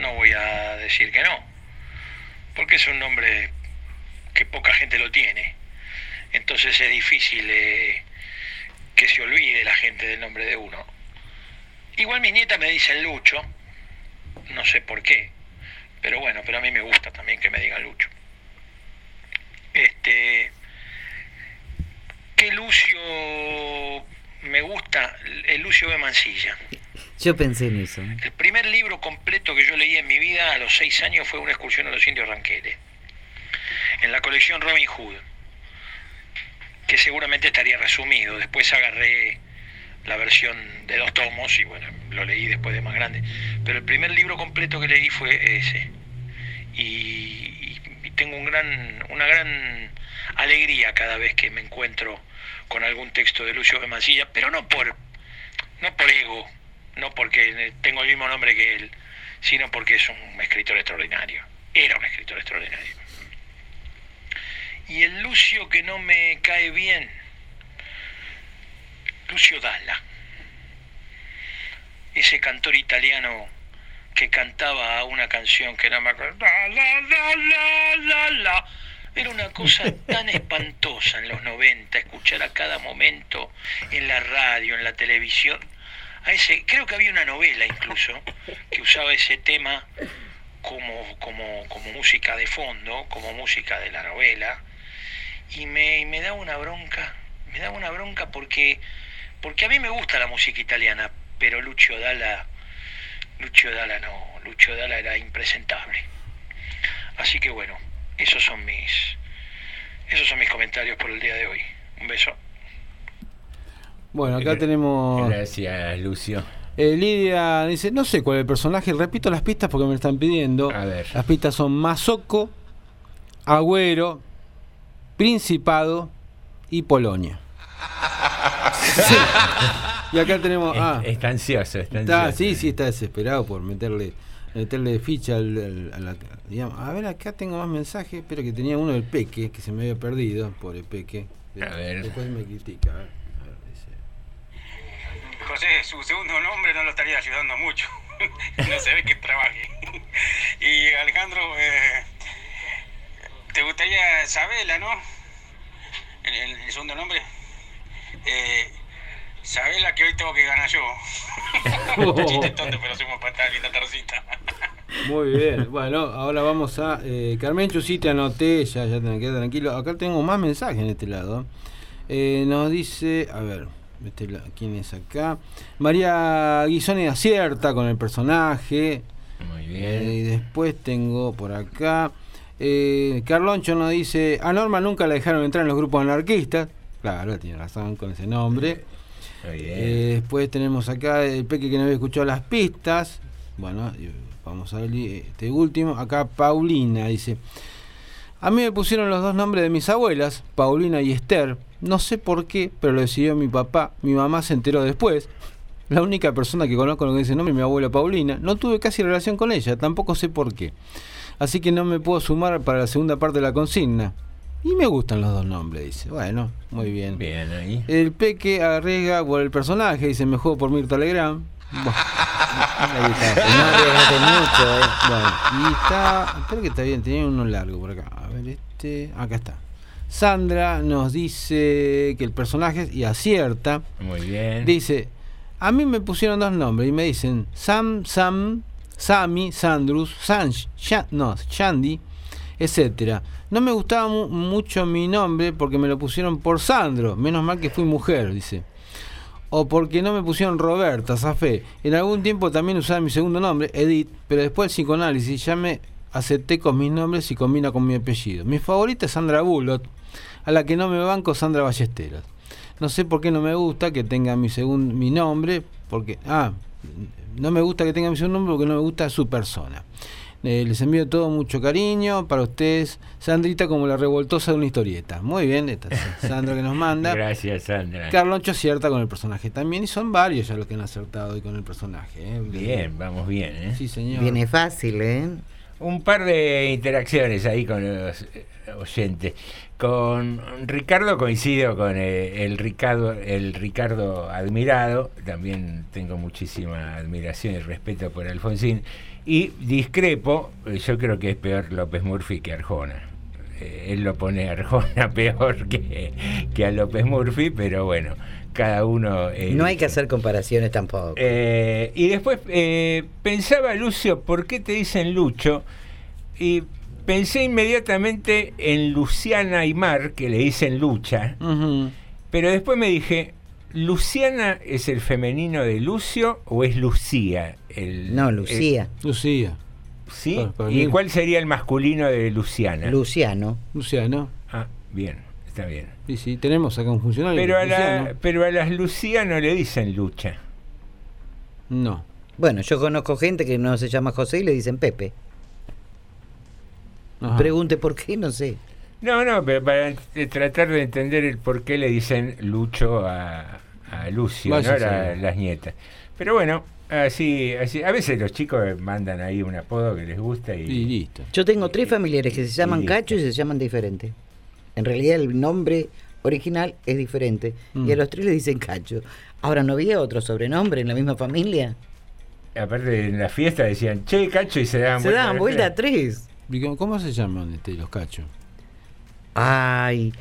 No voy a decir que no. Porque es un nombre que poca gente lo tiene. Entonces es difícil eh, que se olvide la gente del nombre de uno. Igual mi nieta me dice Lucho. No sé por qué. Pero bueno, pero a mí me gusta también que me digan Lucho. Este. ¿Qué Lucio me gusta? El Lucio de Mansilla. Yo pensé en eso. El primer libro completo que yo leí en mi vida a los seis años fue una excursión a los indios Ranqueles, en la colección Robin Hood. Que seguramente estaría resumido. Después agarré la versión de dos tomos y bueno, lo leí después de más grande. Pero el primer libro completo que leí fue ese. Y, tengo un gran, una gran alegría cada vez que me encuentro con algún texto de Lucio de Mancilla, pero no por, no por ego, no porque tengo el mismo nombre que él, sino porque es un escritor extraordinario. Era un escritor extraordinario. Y el Lucio que no me cae bien, Lucio Dalla, ese cantor italiano que cantaba una canción que la, la. Era una cosa [laughs] tan espantosa en los 90, escuchar a cada momento en la radio, en la televisión. A ese, creo que había una novela incluso que usaba ese tema como, como, como música de fondo, como música de la novela. Y me, y me da una bronca, me da una bronca porque, porque a mí me gusta la música italiana, pero Lucio Dalla, Lucio Dalla no, Lucio Dalla era impresentable. Así que bueno, esos son mis, esos son mis comentarios por el día de hoy. Un beso. Bueno, acá tenemos. Gracias, Lucio. Eh, Lidia dice, no sé cuál es el personaje, repito las pistas porque me lo están pidiendo. Las pistas son Mazoco, Agüero, Principado y Polonia. Sí. [laughs] Y acá tenemos... Ah, Está ansioso, está está, ansioso. sí, sí, está desesperado por meterle meterle ficha al, al- a la... digamos, a ver, acá tengo más mensajes, pero que tenía uno del Peque, que se me había perdido, pobre Peque. A ver. Después me critica. a ver, a ver, dice. José, su segundo nombre no lo estaría ayudando mucho. [laughs] no se ve que trabaje. [laughs] y Alejandro, eh, ¿te gustaría Sabela, no? El, el- el segundo nombre. Eh, Sabela que hoy tengo que ganar yo. [laughs] Chiste tonto, pero hacemos patada linda tardecita. Muy bien, bueno, ahora vamos a. Eh, Carmencho, sí te anoté, ya, ya te quedas tranquilo. Acá tengo más mensajes en este lado. Eh, nos dice, a ver, este la- ¿quién es acá? María Guisoni acierta con el personaje. Muy bien. y después tengo por acá. Eh, Carloncho nos dice: A Norma nunca la dejaron entrar en los grupos anarquistas. Claro, tiene razón con ese nombre. Eh, después tenemos acá el Peque que no había escuchado las pistas. Bueno, y vamos a ver este último. Acá Paulina dice: A mí me pusieron los dos nombres de mis abuelas, Paulina y Esther. No sé por qué, pero lo decidió mi papá. Mi mamá se enteró después. La única persona que conozco con ese nombre es mi abuela Paulina. No tuve casi relación con ella, tampoco sé por qué. Así que no me puedo sumar para la segunda parte de la consigna. Y me gustan los dos nombres, dice. Bueno, muy bien. Bien, ahí. El Peque arriesga por el personaje, dice, me juego por Mirta Legrand. Bueno, ahí está. [laughs] No arriesgaste mucho, eh. Bueno, y está, creo que está bien, tenía uno largo por acá. A ver, este, acá está. Sandra nos dice que el personaje, y acierta, Muy bien. dice, a mí me pusieron dos nombres y me dicen Sam, Sam, Sammy, Sandrus, Sanj, no, Shandy, etcétera. No me gustaba mu- mucho mi nombre porque me lo pusieron por Sandro, menos mal que fui mujer, dice. O porque no me pusieron Roberta, Zafé. En algún tiempo también usaba mi segundo nombre, Edith, pero después el psicoanálisis ya me acepté con mis nombres y combina con mi apellido. Mi favorita es Sandra Bullock, a la que no me banco Sandra Ballesteros. No sé por qué no me gusta que tenga mi segundo mi nombre, porque ah, no me gusta que tenga mi segundo nombre porque no me gusta su persona. Eh, les envío todo mucho cariño para ustedes, Sandrita como la revoltosa de una historieta. Muy bien, esta es Sandra que nos manda. [laughs] Gracias, Sandra. Carloncho acierta con el personaje también y son varios ya los que han acertado hoy con el personaje. ¿eh? Bien, vamos bien, ¿eh? Sí, señor. Viene fácil, ¿eh? Un par de interacciones ahí con los eh, oyentes. Con Ricardo coincido con eh, el Ricardo, el Ricardo admirado. También tengo muchísima admiración y respeto por Alfonsín. Y discrepo, eh, yo creo que es peor López Murphy que Arjona. Eh, él lo pone a Arjona [laughs] peor que, que a López Murphy, pero bueno, cada uno... eh, No hay que hacer comparaciones tampoco. eh, y después pensaba, Lucio, ¿por qué te dicen Lucho? Y pensé inmediatamente en Luciana Aymar, que le dicen Lucha, pero después me dije, ¿Luciana es el femenino de Lucio o es Lucía? El, No, Lucía. el- Lucía. ¿Sí? Para- para ¿Y mí- cuál sería el masculino de Luciana? Luciano. Luciano. Ah, bien. está bien. Sí, sí, tenemos acá un funcionario. Pero a, la, pero a las Luciano le dicen lucha. No. Bueno, yo conozco gente que no se llama José y le dicen Pepe. Ajá. Pregunte por qué, no sé. No, no, pero para tratar de entender el por qué le dicen Lucho a, a Lucio, Vaya ¿no? las nietas. Pero bueno, así, así. A veces los chicos mandan ahí un apodo que les gusta y. Y listo. Yo tengo tres familiares que se llaman. Cacho y se llaman diferente. En realidad el nombre original es diferente. Mm. Y a los tres le dicen Cacho. Ahora, ¿no había otro sobrenombre en la misma familia? Aparte en la fiesta decían, che, cacho, y se daban Se daban vuelta a tres. ¿Y cómo- ¿Cómo se llaman este, los cachos? Ay,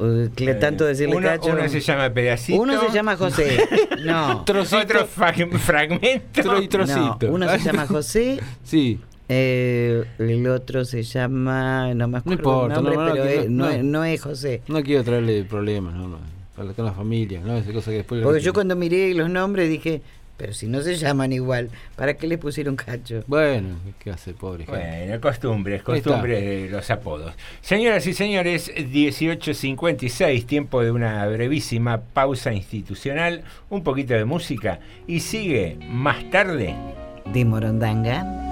eh, que tanto decirle uno, Cacho. uno se llama pedacito. Uno se llama José. [laughs] No. Otro fra- fragmento. No, uno se llama [laughs] José. Sí. eh, el otro se llama. No me acuerdo importa, el nombre, no, no, pero es- no- no, no. es- no es José. No quiero traerle problemas, no, no. Para con la familia, ¿no? Esa cosa que después. Porque yo cuando miré los nombres dije, pero si no se llaman igual, ¿para qué le pusieron Cacho? Bueno, ¿qué hace, pobre gente? Bueno, costumbres, costumbres de los apodos. Señoras y señores, 18.56, tiempo de una brevísima pausa institucional, un poquito de música y sigue más tarde. De Morondanga.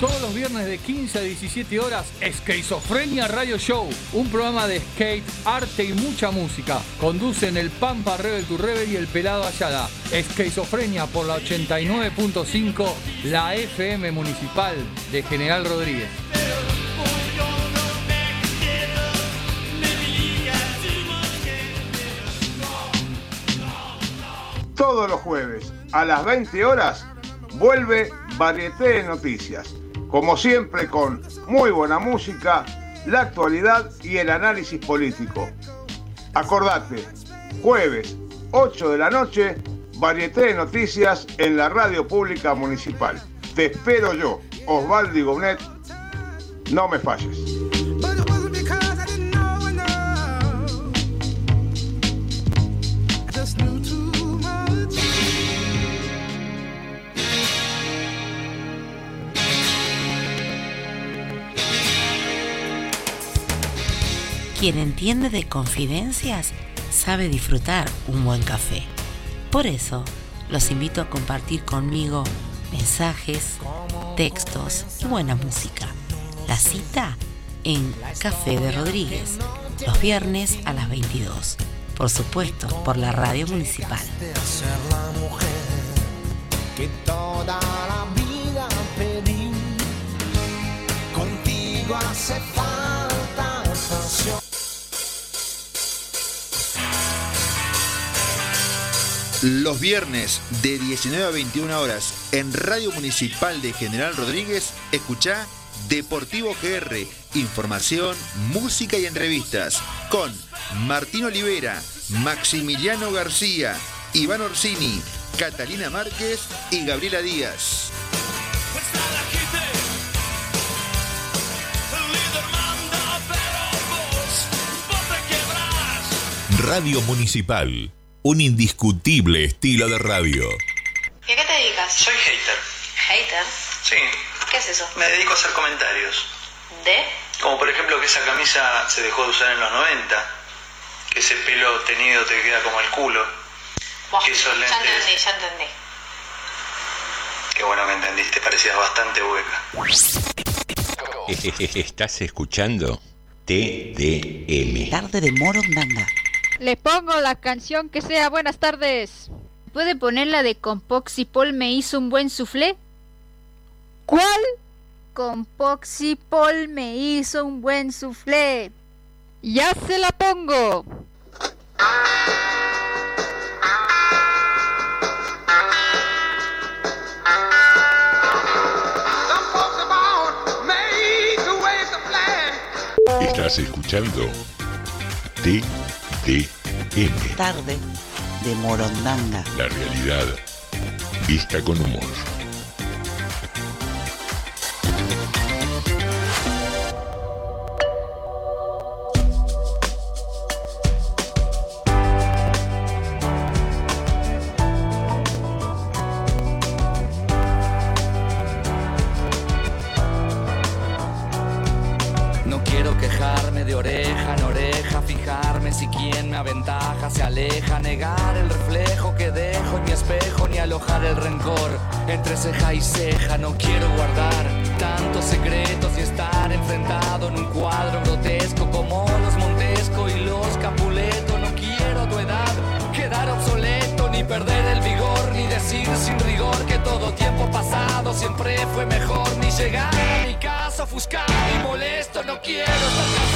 Todos los viernes de 15 a 17 horas, Esquizofrenia Radio Show, un programa de skate, arte y mucha música. Conducen el Pampa Rebel to Rebel y el Pelado Ayala. Esquizofrenia por la 89.5, la FM Municipal de General Rodríguez. Todos los jueves a las 20 horas vuelve Varieté de Noticias. Como siempre con muy buena música, la actualidad y el análisis político. Acordate, jueves 8 de la noche, Varieté de Noticias en la radio pública municipal. Te espero yo, Osvaldo Gonet. No me falles. Quien entiende de confidencias sabe disfrutar un buen café. Por eso, los invito a compartir conmigo mensajes, textos y buena música. La cita en Café de Rodríguez, los viernes a las 22. Por supuesto, por la radio municipal. hace falta pasión. Los viernes de 19 a 21 horas en Radio Municipal de General Rodríguez, escucha Deportivo GR, información, música y entrevistas con Martín Olivera, Maximiliano García, Iván Orsini, Catalina Márquez y Gabriela Díaz. Radio Municipal, un indiscutible estilo de radio. ¿Y a qué te dedicas? Soy hater. Hater. Sí. ¿Qué es eso? Me dedico a hacer comentarios. ¿De? Como por ejemplo que esa camisa se dejó de usar en los 90. Que ese pelo tenido te queda como el culo. Buah, que esos ya lentes. entendí, ya entendí. Qué bueno que entendiste, parecías bastante hueca. [laughs] Estás escuchando TDM. Tarde de Morondanga. Le pongo la canción que sea. Buenas tardes. ¿Puede poner la de con Poxy Paul me hizo un buen soufflé? ¿Cuál? Con Poxy Paul me hizo un buen soufflé. Ya se la pongo. Estás escuchando TDM. Tarde de Morondanga. La realidad vista con humor. Llegar a mi casa ofuscado y molesto. No quiero estar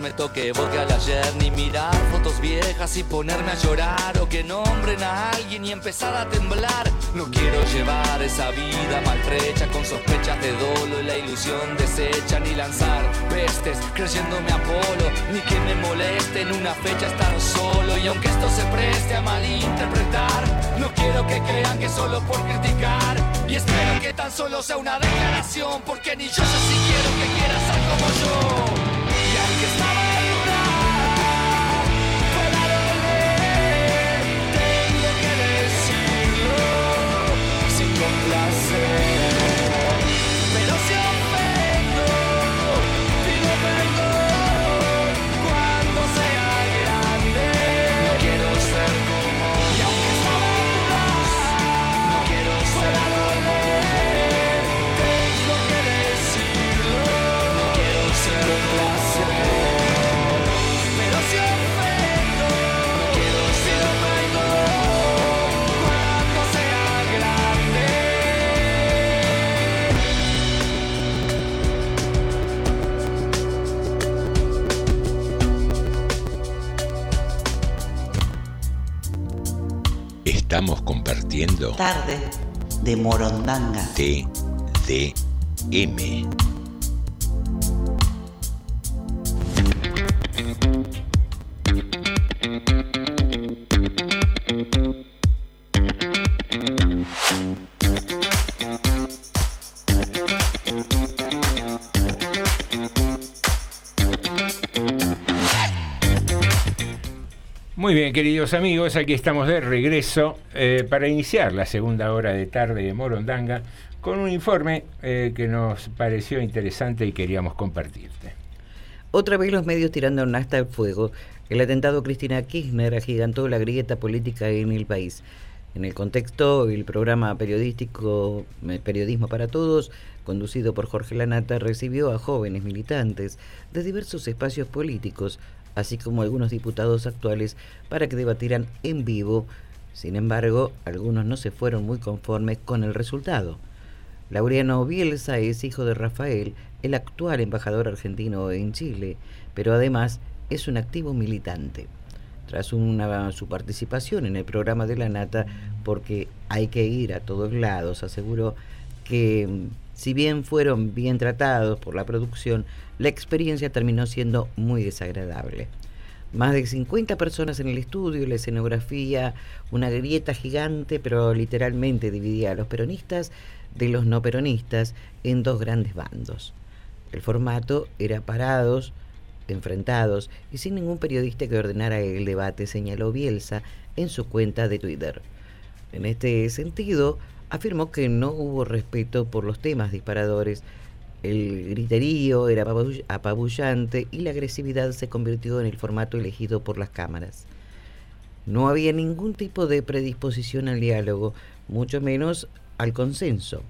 me toque evoque al ayer, ni mirar fotos viejas y ponerme a llorar, o que nombren a alguien y empezar a temblar. No quiero llevar esa vida maltrecha con sospechas de dolo y la ilusión deshecha, ni lanzar pestes creyéndome Apolo, ni que me moleste en una fecha estar solo. Y aunque esto se preste a malinterpretar, no quiero que crean que solo por criticar. Y espero que tan solo sea una declaración, porque ni yo sé si quiero que quieras ser como yo. Estamos compartiendo Tarde de Morondanga. TDM. Bien, queridos amigos, aquí estamos de regreso eh, para iniciar la segunda hora de tarde de Morondanga con un informe eh, que nos pareció interesante y queríamos compartirte. Otra vez los medios tirando un asta al fuego. El atentado Cristina Kirchner agigantó la grieta política en el país. En el contexto, el programa periodístico eh, Periodismo para Todos, conducido por Jorge Lanata, recibió a jóvenes militantes de diversos espacios políticos, así como algunos diputados actuales, para que debatieran en vivo. Sin embargo, algunos no se fueron muy conformes con el resultado. Laureano Bielsa es hijo de Rafael, el actual embajador argentino en Chile, pero además es un activo militante. Tras una, su participación en el programa de la Nata, porque hay que ir a todos lados, aseguró que mm, si bien fueron bien tratados por la producción, la experiencia terminó siendo muy desagradable. Más de 50 personas en el estudio, la escenografía, una grieta gigante, pero literalmente dividía a los peronistas de los no peronistas en dos grandes bandos. El formato era parados, enfrentados y sin ningún periodista que ordenara el debate, señaló Bielsa en su cuenta de Twitter. En este sentido, afirmó que no hubo respeto por los temas disparadores, el griterío era apabull- apabullante y la agresividad se convirtió en el formato elegido por las cámaras. No había ningún tipo de predisposición al diálogo, mucho menos al consenso.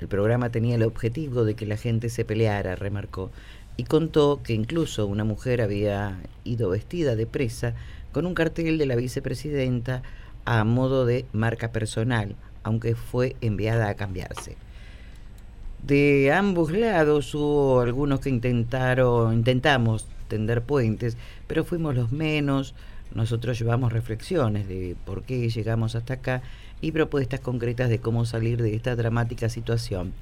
El programa tenía el objetivo de que la gente se peleara, remarcó, y contó que incluso una mujer había ido vestida de presa con un cartel de la vicepresidenta a modo de marca personal, aunque fue enviada a cambiarse. De ambos lados hubo algunos que intentaron, intentamos tender puentes, pero fuimos los menos. Nosotros llevamos reflexiones de por qué llegamos hasta acá y propuestas concretas de cómo salir de esta dramática situación.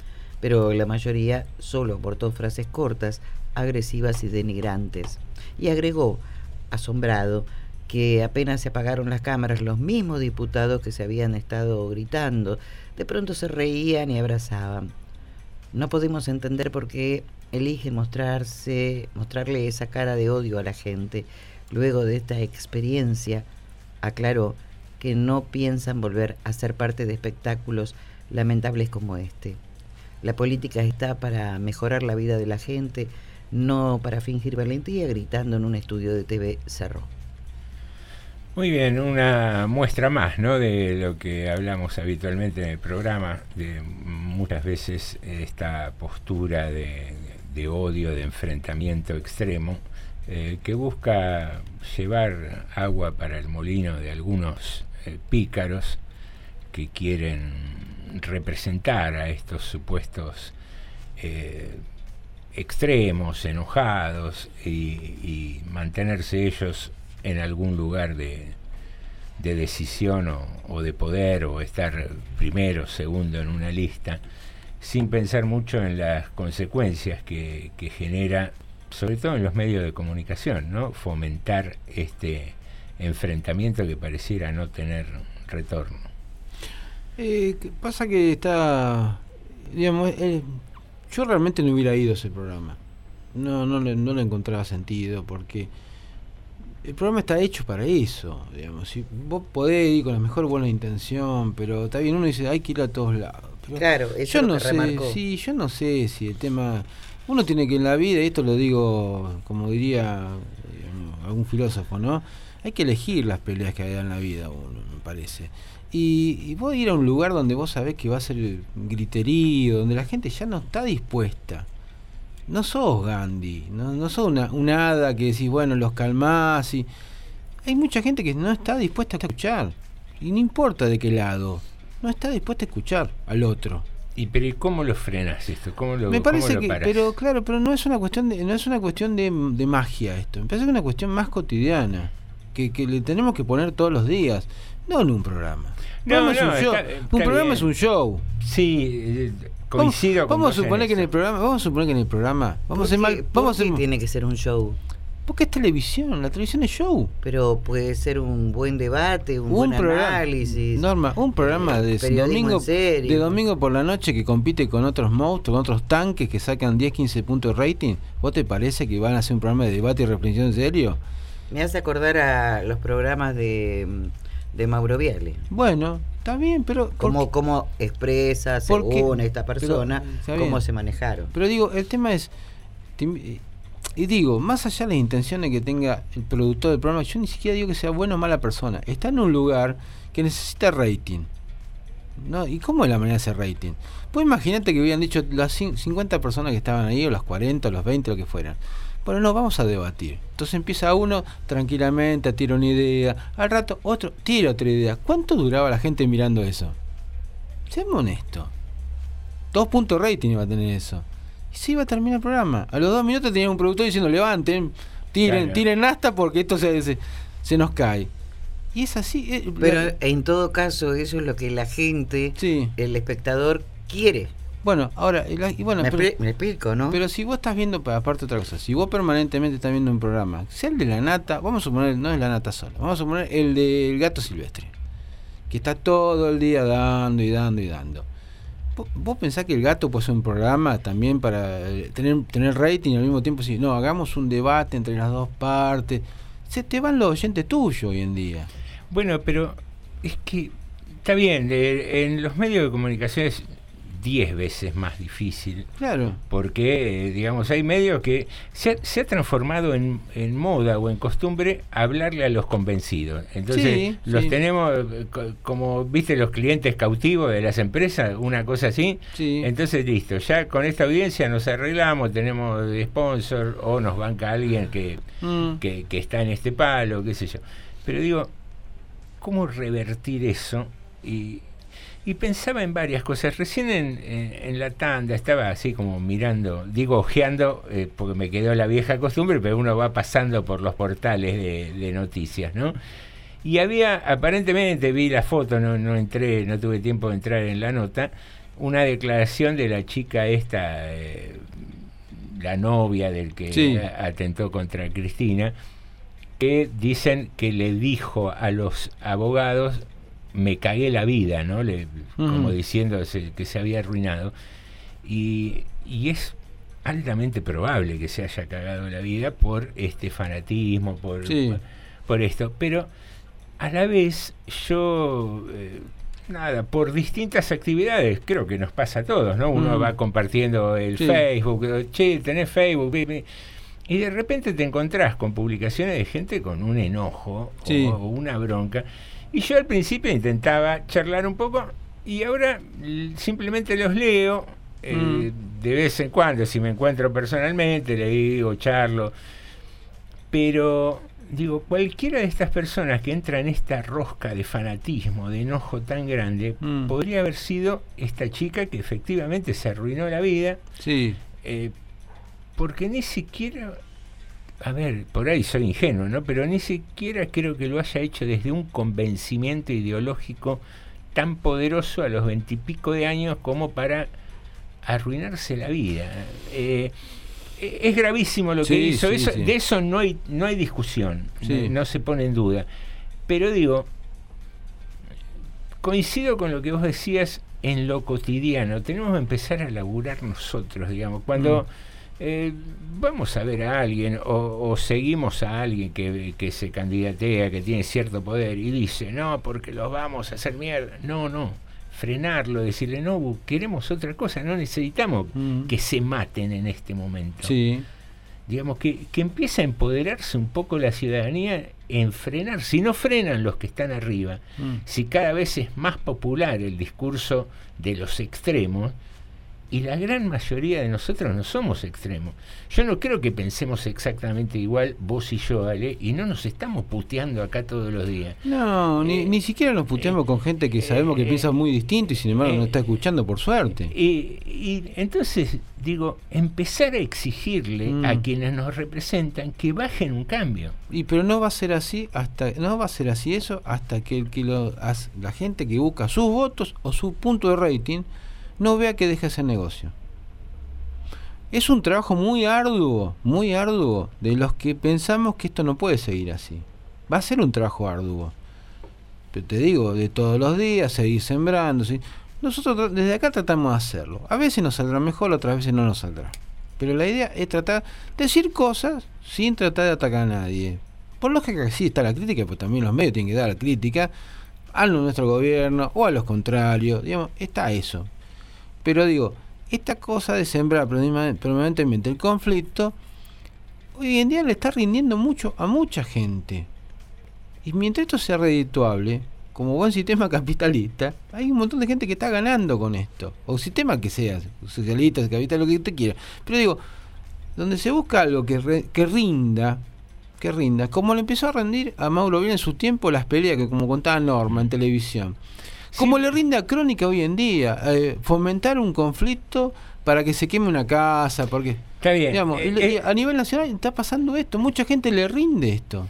Pero la mayoría solo aportó frases cortas, agresivas y denigrantes. Y agregó, asombrado, que apenas se apagaron las cámaras, los mismos diputados que se habían estado gritando, de pronto se reían y abrazaban. No podemos entender por qué elige mostrarse, mostrarle esa cara de odio a la gente. Luego de esta experiencia, aclaró que no piensan volver a ser parte de espectáculos lamentables como este. La política está para mejorar la vida de la gente, no para fingir valentía, gritando en un estudio de TV cerró. Muy bien, una muestra más ¿no? de lo que hablamos habitualmente en el programa, de muchas veces esta postura de, odio, de enfrentamiento extremo, eh, que busca llevar agua para el molino de algunos eh, pícaros que quieren representar a estos supuestos eh, extremos, enojados, y mantenerse ellos en algún lugar de, de decisión o, o, de poder o estar primero, segundo en una lista, sin pensar mucho en las consecuencias que, que genera, sobre todo en los medios de comunicación, ¿no? fomentar este enfrentamiento que pareciera no tener retorno. Eh, pasa que está, digamos, eh, yo realmente no hubiera ido a ese programa. No, no, le, no le encontraba sentido porque el programa está hecho para eso, digamos. Si vos podés ir con la mejor buena intención, pero está bien, uno dice, hay que ir a todos lados. Pero claro, eso yo es lo no que sé, remarcó. sí, yo no sé si el tema uno tiene que en la vida, y esto lo digo como diría digamos, algún filósofo, ¿no? Hay que elegir las peleas que hay en la vida, uno, me parece. Y, y vos ir a un lugar donde vos sabés que va a ser griterío, donde la gente ya no está dispuesta. No sos Gandhi, no, no sos una, una hada que decís, bueno, los calmás y... Hay mucha gente que no está dispuesta a escuchar. Y no importa de qué lado. No está dispuesta a escuchar al otro. ¿Y pero ¿y cómo lo frenas esto? ¿Cómo lo, Me parece cómo lo que, paras? pero claro, pero no es una cuestión de, no es una cuestión de, de magia esto. Me parece que es una cuestión más cotidiana que, que le tenemos que poner todos los días, no en un programa. Un No, programa es un show. está- está un programa bien. es un show. Sí, coincido vamos, con vamos a suponer que en el programa, vamos a suponer que en el programa, vamos a ser ¿Por mal, qué- vamos a por qué ser tiene que ser un show? Porque es televisión, la televisión es show. Pero puede ser un buen debate, un, Un buen programa, análisis. Norma, un programa de domingo, de domingo por la noche que compite con otros monstruos, con otros tanques que sacan 10, 15 puntos de rating. ¿Vos te parece que van a hacer un programa de debate y reflexión en serio? Me hace acordar a los programas de, de Mauro Viale. Bueno, está bien, pero... Cómo, cómo expresa según esta pero, persona, está cómo se manejaron. Pero digo, el tema es. te- Y digo, más allá de las intenciones que tenga el productor del programa, yo ni siquiera digo que sea buena o mala persona. Está en un lugar que necesita rating. ¿no? ¿Y cómo es la manera de hacer rating? Pues imagínate que hubieran dicho las cin- 50 personas que estaban ahí, o las 40, o los 20, lo que fueran. Bueno, no, vamos a debatir. Entonces empieza uno tranquilamente a tirar una idea. Al rato otro tira otra idea. ¿Cuánto duraba la gente mirando eso? Seamos honestos. Dos puntos rating iba a tener eso. Y se iba a terminar el programa. A los dos minutos tenía un productor diciendo levanten, tiren, Claro. tiren hasta porque esto se, se, se nos cae. Y es así. eh, Pero la- en todo caso, eso es lo que la gente, el espectador, quiere. Bueno, ahora, y la- y bueno, me, pero- me explico, ¿no? Pero si vos estás viendo, pa- aparte otra cosa, si vos permanentemente estás viendo un programa, sea el de la nata, vamos a suponer, no es la nata sola, vamos a suponer el del gato silvestre, que está todo el día dando y dando y dando. ¿Vos, vos pensás que el gato puede ser un programa también para eh, tener, tener rating y al mismo tiempo si no, hagamos un debate entre las dos partes? Se te van los oyentes tuyos hoy en día. Bueno, pero es que está bien, de- en los medios de comunicación es 10 veces más difícil. Claro. Porque, digamos, hay medios que se ha, se ha transformado en, en moda o en costumbre hablarle a los convencidos. Entonces, Sí, los sí. tenemos eh, co- como, viste, los clientes cautivos de las empresas, una cosa así. Entonces, listo, ya con esta audiencia nos arreglamos, tenemos sponsor o nos banca alguien que, Mm. que, que está en este palo, qué sé yo. Pero digo, ¿cómo revertir eso y y pensaba en varias cosas. Recién en, en- en la tanda estaba así como mirando, digo ojeando, eh, porque me quedó la vieja costumbre, pero uno va pasando por los portales de, de noticias, ¿no? Y había, aparentemente vi la foto, no, no entré, no tuve tiempo de entrar en la nota, una declaración de la chica esta, eh, la novia del que Sí. atentó contra Cristina, que dicen que le dijo a los abogados, me cagué la vida, ¿no? Le, Como Ujú. diciendo se- que se había arruinado. Y, y es altamente probable que se haya cagado la vida por este fanatismo, por, Sí. por, por esto. Pero a la vez yo... eh, Nada, por distintas actividades, creo que nos pasa a todos, ¿no? Uno Mm. va compartiendo el Sí. Facebook, eh, che, tenés Facebook, y de repente te encontrás con publicaciones de gente con un enojo Sí. o, o una bronca. Y yo al principio intentaba charlar un poco y ahora simplemente los leo eh, Mm. de vez en cuando, si me encuentro personalmente, le digo, charlo. Pero digo, cualquiera de estas personas que entra en esta rosca de fanatismo, de enojo tan grande, Mm. podría haber sido esta chica que efectivamente se arruinó la vida. Sí. eh, porque ni siquiera, a ver, por ahí soy ingenuo, ¿no? Pero ni siquiera creo que lo haya hecho desde un convencimiento ideológico tan poderoso a los veintipico de años como para arruinarse la vida. Eh, eh, es gravísimo lo que Sí, hizo. sí, eso- sí. De eso no hay, no hay discusión, no, no se pone en duda. Pero digo, coincido con lo que vos decías en lo cotidiano. Tenemos que empezar a laburar nosotros, digamos. Cuando eh, vamos a ver a alguien o, o seguimos a alguien que, que se candidatea, que tiene cierto poder y dice, no, porque los vamos a hacer mierda. No, no. Frenarlo, decirle, no, queremos otra cosa, no necesitamos que se maten en este momento Sí. digamos, que, que empieza a empoderarse un poco la ciudadanía en frenar. Si no frenan los que están arriba, Mm. si cada vez es más popular el discurso de los extremos, y la gran mayoría de nosotros no somos extremos. Yo no creo que pensemos exactamente igual vos y yo, Ale, y no nos estamos puteando acá todos los días. No, ni, ni siquiera nos puteamos con gente que sabemos que piensa muy distinto y sin embargo nos está escuchando por suerte. Y, y entonces, digo, empezar a exigirle Mm. a quienes nos representan que bajen un cambio. Y pero no va a ser así hasta no va a ser así eso hasta que el que lo la gente que busca sus votos o su punto de rating no vea que deja ese negocio. Es un trabajo muy arduo, muy arduo de los que pensamos que esto no puede seguir así. Va a ser un trabajo arduo. Pero te digo, de todos los días, seguir sembrando. Nosotros desde acá tratamos de hacerlo. A veces nos saldrá mejor, otras veces no nos saldrá. Pero la idea es tratar de decir cosas sin tratar de atacar a nadie. Por lógica que sí está la crítica, pues también los medios tienen que dar crítica a nuestro gobierno o a los contrarios. Digamos, está eso. Pero digo, esta cosa de sembrar permanentemente el conflicto, hoy en día le está rindiendo mucho a mucha gente. Y mientras esto sea redituable, como buen sistema [laughs] capitalista, hay un montón de gente que está ganando con esto. O sistema que sea, socialista, capitalista, lo que te quiera. Pero digo, donde se busca algo que, re- que rinda, que rinda, como le empezó a rendir a Mauro bien en su tiempo las peleas que como contaba Norma en televisión. Como le rinde a Crónica hoy en día, eh, fomentar un conflicto para que se queme una casa, porque Está bien. digamos, Eh, y- eh, a nivel nacional está pasando esto, mucha gente le rinde esto.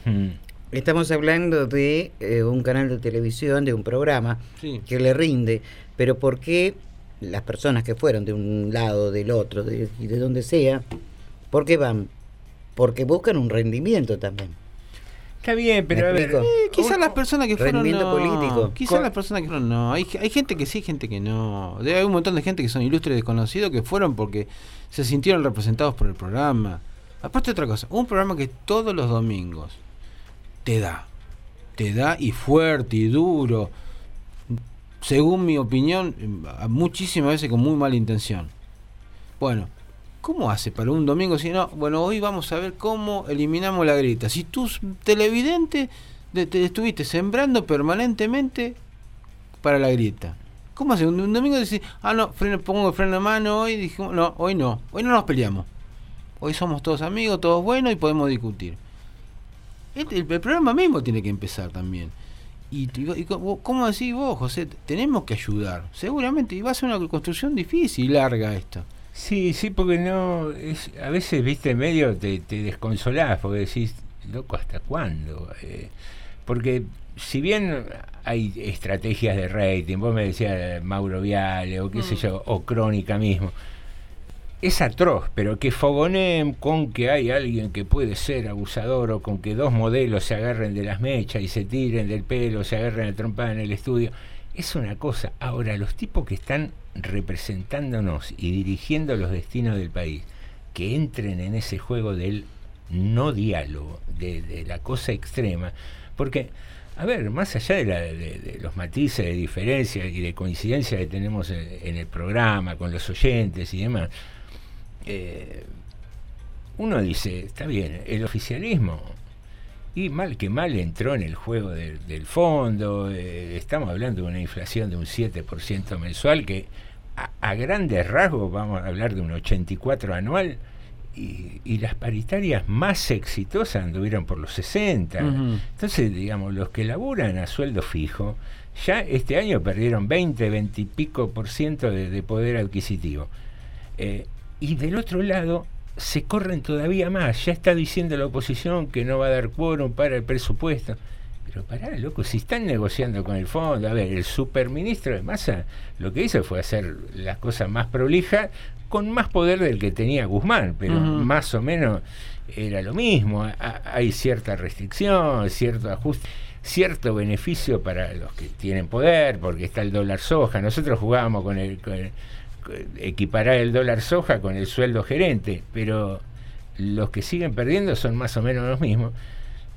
Estamos hablando de eh, un canal de televisión, de un programa Sí. que le rinde, pero ¿por qué las personas que fueron de un lado, del otro, de, y de donde sea, ¿por qué van? Porque buscan un rendimiento también. Está bien, pero ¿Me a ver? Eh, quizás las personas que fueron no. político. Quizás las personas que fueron no. Hay, hay gente que sí, gente que no. Haber un montón de gente que son ilustres desconocidos que fueron porque se sintieron representados por el programa. Aparte otra cosa, un programa que todos los domingos te da, te da y fuerte y duro, según mi opinión, muchísimas veces con muy mala intención. Bueno, ¿cómo hace para un domingo si no? Bueno, hoy vamos a ver cómo eliminamos la grita. Si tú, televidente, te, te estuviste sembrando permanentemente para la grita. ¿Cómo hace? Un, domingo decís, ah, no, freno, pongo el freno de mano hoy, dijimos, no, hoy no, hoy no nos peleamos. Hoy somos todos amigos, todos buenos y podemos discutir. Este- el, el programa mismo tiene que empezar también. Y, y ¿cómo decís vos, José? Tenemos que ayudar. Seguramente, y va a ser una construcción difícil y larga esto. Sí, sí, porque no. Es, a veces, viste, en medio te, te desconsolás porque decís, loco, ¿hasta cuándo? Eh, porque si bien hay estrategias de rating, vos me decías eh, Mauro Viale o qué sé Mm. yo, o Crónica mismo, es atroz, pero que fogoneen con que hay alguien que puede ser abusador o con que dos modelos se agarren de las mechas y se tiren del pelo, se agarren a trompada en el estudio, es una cosa. Ahora, los tipos que están representándonos y dirigiendo los destinos del país, que entren en ese juego del no diálogo, de, la cosa extrema, porque, a ver, más allá de, la- de- los matices de diferencia y de coincidencia que tenemos en, el programa, con los oyentes y demás, eh, uno dice, está bien, el oficialismo, y mal que mal entró en el juego del- del fondo, eh, estamos hablando de una inflación de un 7% mensual, que a, a grandes rasgos vamos a hablar de un 84 anual, y, y las paritarias más exitosas anduvieron por los 60. Ujú. Entonces, digamos, los que laburan a sueldo fijo, ya este año perdieron 20, 20 y pico por ciento de, de poder adquisitivo. Eh, y del otro lado, se corren todavía más. Ya está diciendo la oposición que no va a dar quórum para el presupuesto. Pero pará, loco, si están negociando con el fondo, a ver, el superministro de Massa lo que hizo fue hacer las cosas más prolijas con más poder del que tenía Guzmán, pero más o menos era lo mismo. A- a- hay cierta restricción, cierto ajuste, cierto beneficio para los que tienen poder, porque está el dólar soja. Nosotros jugábamos con el, con el- con- equiparar el dólar soja con el sueldo gerente, pero los que siguen perdiendo son más o menos los mismos.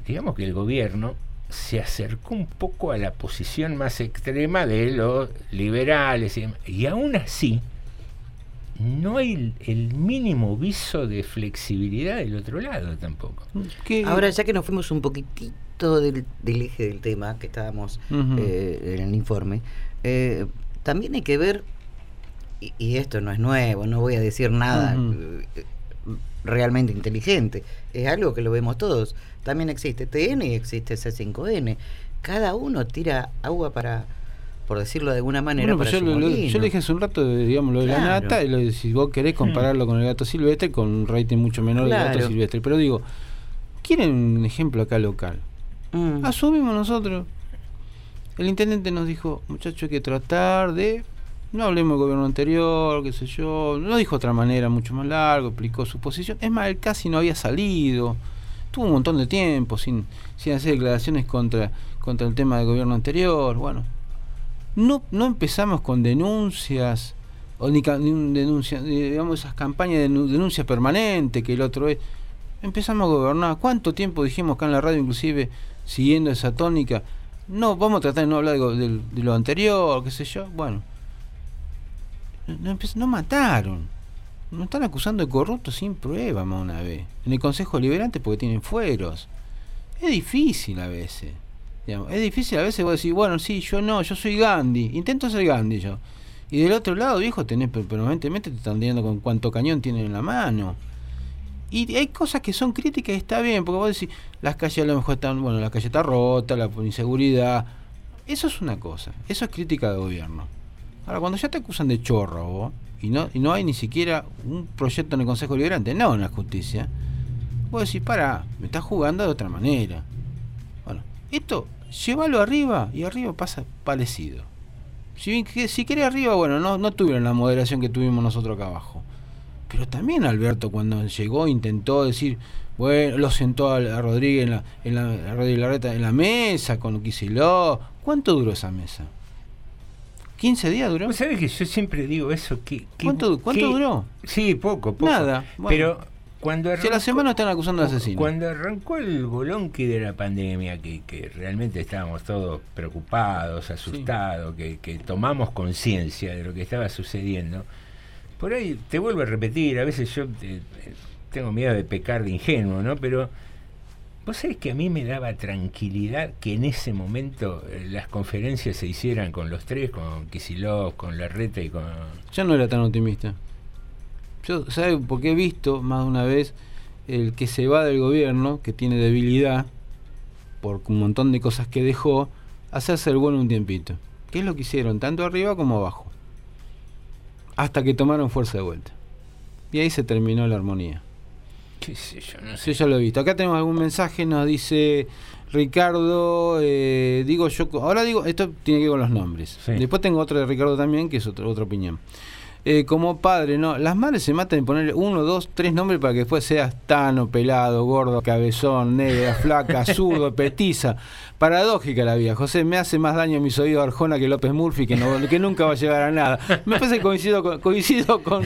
Digamos que el gobierno se acercó un poco a la posición más extrema de los liberales y, y aún así no hay el, el mínimo viso de flexibilidad del otro lado tampoco. Ahora, ya que nos fuimos un poquitito del, del eje del tema que estábamos eh, en el informe, eh, también hay que ver, y, y esto no es nuevo, no voy a decir nada eh, realmente inteligente, es algo que lo vemos todos. También existe TN y existe C5N. Cada uno tira agua para, por decirlo de alguna manera, Bueno, para pues yo, su lo, yo le dije hace un rato, digamos, lo de la Claro. nata, y lo de si vos querés compararlo con el gato silvestre, con un rating mucho menor del gato Claro. silvestre. Pero digo, ¿quieren un ejemplo acá local? Mm. Asumimos nosotros. El intendente nos dijo, muchachos, hay que tratar de. No hablemos del gobierno anterior, qué sé yo. No dijo de otra manera, mucho más largo, explicó su posición. Es más, él casi no había salido. Tuvo un montón de tiempo sin, sin hacer declaraciones contra, contra el tema del gobierno anterior. Bueno, no, no empezamos con denuncias, o ni, ni un denuncia, digamos, esas campañas de nu- denuncia permanente que el otro es. Empezamos a gobernar. ¿Cuánto tiempo dijimos acá en la radio, inclusive, siguiendo esa tónica? No, vamos a tratar de no hablar de, de lo anterior, qué sé yo. Bueno, no, empe- no mataron. Nos están acusando de corruptos sin prueba, más una vez. En el Consejo Liberante porque tienen fueros. Es difícil a veces. digamos. Es difícil a veces vos decís, bueno, sí, yo no, yo soy Gandhi. Intento ser Gandhi yo. Y del otro lado, viejo, tenés per- permanentemente te están viendo con cuánto cañón tienen en la mano. Y hay cosas que son críticas y está bien, porque vos decís, las calles a lo mejor están, bueno, la calle está rota, la inseguridad. Eso es una cosa, eso es crítica de gobierno. Ahora, cuando ya te acusan de chorro vos, y no, y no hay ni siquiera un proyecto en el Consejo Liberante, no en la justicia, vos decís, para, me estás jugando de otra manera. Bueno, esto, llévalo arriba y arriba pasa parecido. Si, si querés arriba, bueno, no, no tuvieron la moderación que tuvimos nosotros acá abajo. Pero también Alberto cuando llegó intentó decir, bueno, lo sentó a, Rodríguez en la, en la, Rodríguez Larreta en la mesa con Kicillof. ¿Cuánto duró esa mesa? ¿15 días duró? ¿Vos sabés que yo siempre digo eso? Que, que- ¿Cuánto, cuánto que- duró? Sí, poco, poco. Nada. Bueno. Pero cuando Si a la semana están acusando de asesino. Cuando arrancó el bolonqui de la pandemia, que, que realmente estábamos todos preocupados, asustados, que, que tomamos conciencia de lo que estaba sucediendo, por ahí te vuelvo a repetir, a veces yo eh, tengo miedo de pecar de ingenuo, ¿no? Pero vos sabés que a mí me daba tranquilidad que en ese momento eh, las conferencias se hicieran con los tres, con Kisilov, con Larreta y con... Yo no era tan optimista. Yo, ¿sabe por qué he visto más de una vez el que se va del gobierno, que tiene debilidad por un montón de cosas que dejó, hacerse el bueno un tiempito. ¿Qué es lo que hicieron? Tanto arriba como abajo. Hasta que tomaron fuerza de vuelta. Y ahí se terminó la armonía. ¿Qué sé yo? No sé. Ya lo he visto. Acá tenemos algún mensaje, nos dice Ricardo, eh, digo yo, ahora digo, esto tiene que ver con los nombres. Después tengo otro de Ricardo también, que es otro, otra opinión. Eh, como padre, no, las madres se matan en ponerle uno, dos, tres nombres para que después seas tano, pelado, gordo, cabezón, negra, flaca, [laughs] zurdo, petiza. Paradójica la vida. José, me hace más daño a mis oídos Arjona que López Murphy, que, no, que nunca va a llegar a nada. Me parece que coincido con, coincido con,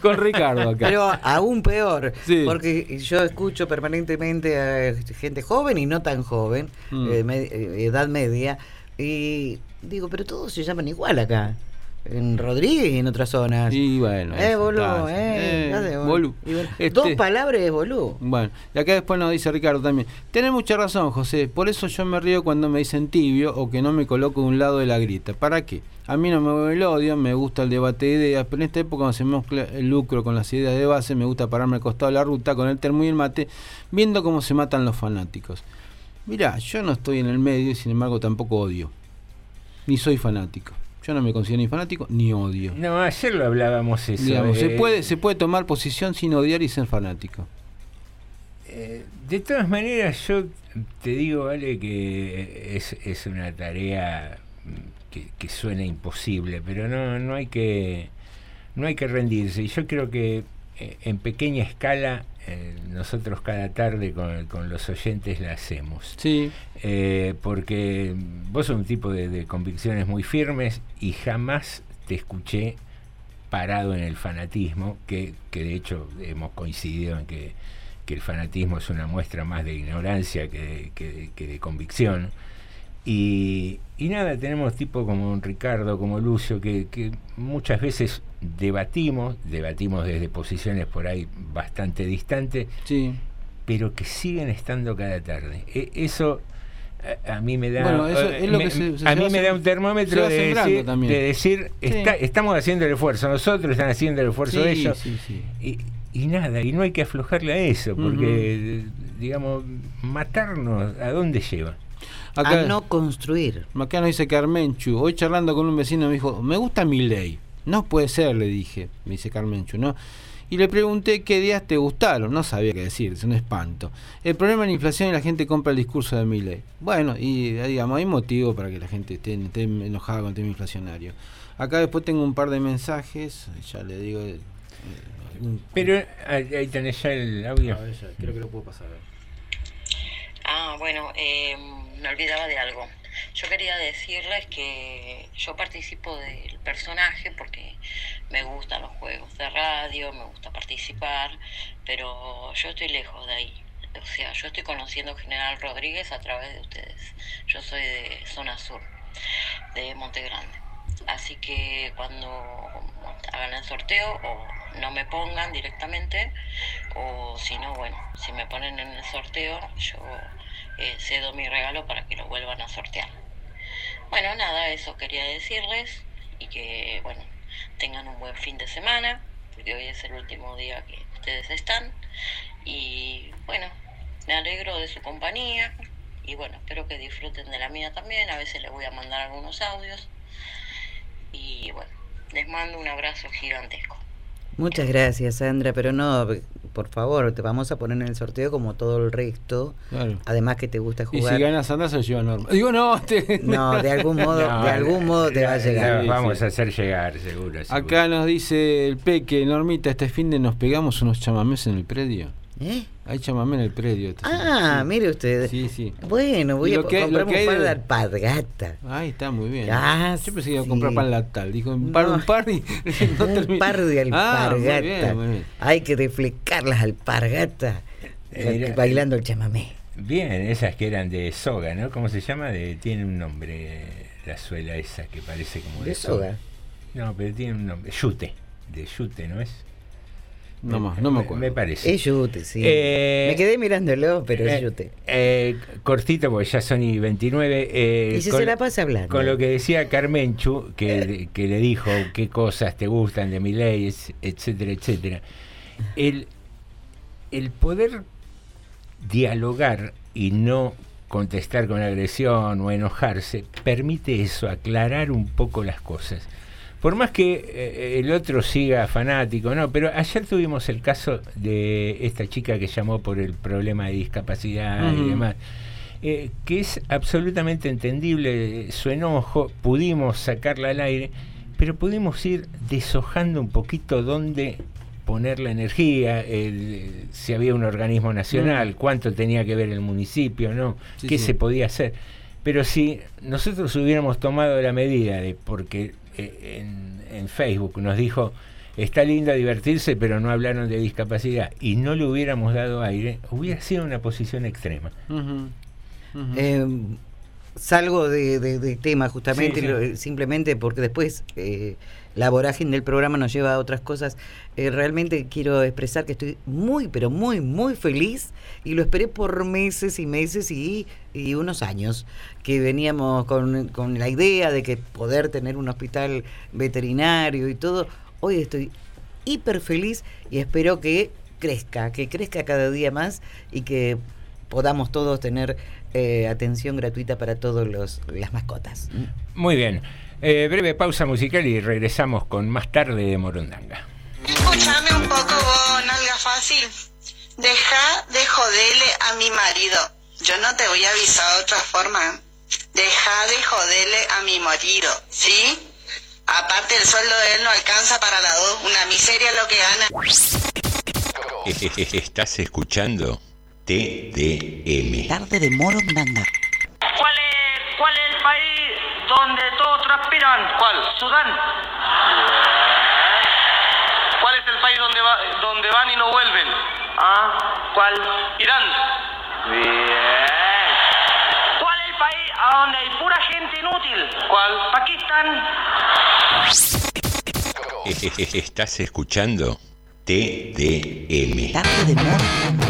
con Ricardo acá. Pero aún peor, Sí. porque yo escucho permanentemente a gente joven y no tan joven, Mm. eh, eh, edad media, y digo, pero todos se llaman igual acá. En Rodríguez y en otras zonas. Y bueno. Eh, boludo, eh, Eh, boludo. Bueno, Este- Dos palabras es boludo. Bueno, y acá después nos dice Ricardo también. Tenés mucha razón, José. Por eso yo me río cuando me dicen tibio o que no me coloco de un lado de la grita. ¿Para qué? A mí no me mueve el odio, me gusta el debate de ideas, pero en esta época cuando se mezcla el lucro con las ideas de base, me gusta pararme al costado de la ruta con el termo y el mate, viendo cómo se matan los fanáticos. Mirá, yo no estoy en el medio y sin embargo tampoco odio. Ni soy fanático. Yo no me considero ni fanático ni odio. No, ayer lo hablábamos eso. Digamos, se, eh, puede, se puede tomar posición sin odiar y ser fanático. Eh, de todas maneras, yo te digo, vale, que es, es una tarea mm, que, que suena imposible, pero no, no hay que no hay que rendirse. Y yo creo que en pequeña escala eh, nosotros cada tarde con, con los oyentes la hacemos. Sí. Eh, porque vos sos un tipo de, de convicciones muy firmes y jamás te escuché parado en el fanatismo, que, que de hecho hemos coincidido en que, que el fanatismo es una muestra más de ignorancia que de, que de- que de convicción. Y, y nada, tenemos tipos como un Ricardo, como Lucio, que, que muchas veces debatimos, debatimos desde posiciones por ahí bastante distantes, Sí. pero que siguen estando cada tarde. E- eso a, a mí me da Bueno, eso es lo me- que se- se a mí me da un termómetro de decir, de decir Sí. está- estamos haciendo el esfuerzo, nosotros están haciendo el esfuerzo Sí, ellos. sí, sí. Y, y nada, y no hay que aflojarle a eso, porque digamos, matarnos, ¿a dónde lleva? Acá- a no construir. Acá nos dice Carmenchu, hoy charlando con un vecino me dijo, me gusta mi ley. No puede ser, le dije, me dice Carmenchu, ¿no? Y le pregunté qué días te gustaron, no sabía qué decir, es un espanto. El problema es la inflación y la gente compra el discurso de mi ley. Bueno, y eh, digamos, hay motivo para que la gente esté, esté enojada con el tema inflacionario. Acá después tengo un par de mensajes, ya le digo... eh, un- Pero ahí, ahí tenés ya el audio. A ver, ya, creo que lo puedo pasar. Ah, bueno, eh, me olvidaba de algo. Yo quería decirles que yo participo del personaje porque me gustan los juegos de radio, me gusta participar, pero yo estoy lejos de ahí. O sea, yo estoy conociendo General Rodríguez a través de ustedes. Yo soy de zona sur, de Monte Grande. Así que cuando hagan el sorteo o no me pongan directamente o si no, bueno, si me ponen en el sorteo, yo eh, cedo mi regalo para que lo vuelvan a sortear. Bueno, nada, eso quería decirles y que, bueno, tengan un buen fin de semana, porque hoy es el último día que ustedes están. Y bueno, me alegro de su compañía y bueno, espero que disfruten de la mía también. A veces les voy a mandar algunos audios. Y bueno, les mando un abrazo gigantesco. Muchas gracias, Sandra, pero no, por favor, te vamos a poner en el sorteo como todo el resto. Claro. Además que te gusta Y jugar. si gana Sandra se lo lleva Norma. Digo, no, [laughs] te- No, de algún [laughs] modo, No, de algún modo te va a la- llegar. la vamos a hacer llegar, seguro. seguro. Acá nos dice el Peque, Normita, este fin de nos pegamos unos chamamés en el predio. ¿Eh? Hay chamamé en el predio. este Ah, sí. mire usted. Sí, sí. Bueno, voy a que- comprar lo que hay un par de- de alpargatas. Ahí está, muy bien. Ah, Yo pensé que iba a comprar pan latal. Dijo, un par, No. un par y [laughs] no un par de Ah, muy alpargatas. bien, muy bien. Hay que deflecar las alpargatas Era- bailando el chamamé. Bien, esas que eran de soga, ¿no? ¿Cómo se llama? De, tiene un nombre, la suela esa que parece como de, ¿De soga? No, pero tiene un nombre. Yute, de yute, ¿no es? No más, no me acuerdo. Me parece. Es yute, sí. Eh, Me quedé mirándolo, pero eh, es yute. eh, cortito, porque ya son y 29. eh, Y si con- se la pasa hablando. Con lo que decía Carmenchu, que, que le dijo qué cosas te gustan de mi ley, etcétera, etcétera. El, el poder dialogar y no contestar con agresión o enojarse, permite eso, aclarar un poco las cosas. Por más que eh, el otro siga fanático, no, pero ayer tuvimos el caso de esta chica que llamó por el problema de discapacidad y demás. eh, que es absolutamente entendible su enojo, pudimos sacarla al aire, pero pudimos ir deshojando un poquito dónde poner la energía, el- si había un organismo nacional, Mm. cuánto tenía que ver el municipio, ¿no? Sí, qué sí. se podía hacer. Pero si nosotros hubiéramos tomado la medida de, porque en, en Facebook. Nos dijo, está lindo divertirse, pero no hablaron de discapacidad, y no le hubiéramos dado aire, hubiera sido una posición extrema. Eh, salgo de, de- de tema justamente, Sí, sí. lo- simplemente porque después eh, la vorágine del programa nos lleva a otras cosas. Eh, realmente quiero expresar que estoy muy, pero muy, muy feliz y lo esperé por meses y meses y, y unos años, que veníamos con, con la idea de que poder tener un hospital veterinario y todo. Hoy estoy hiper feliz y espero que crezca, que crezca cada día más y que podamos todos tener eh, atención gratuita para todos los las mascotas. Muy bien. Eh, breve pausa musical y regresamos con más tarde de Morondanga. Escúchame un poco vos, nalga fácil. Deja de joderle a mi marido. Yo no te voy a avisar de otra forma. Deja de joderle a mi marido, ¿sí? Aparte el sueldo de él no alcanza para la dos. Una miseria lo que gana. [laughs] Estás escuchando TDM. Tarde de Morondanga. ¿Cuál es, ¿Cuál es el país donde todos transpiran? ¿Cuál? Sudán. ¿Cuál es el país donde, va, donde van y no vuelven? Ah, ¿cuál? Irán. Bien. ¿Cuál es el país a donde hay pura gente inútil? ¿Cuál? Pakistán. [laughs] Estás escuchando TDM. Tarde de Morondanga.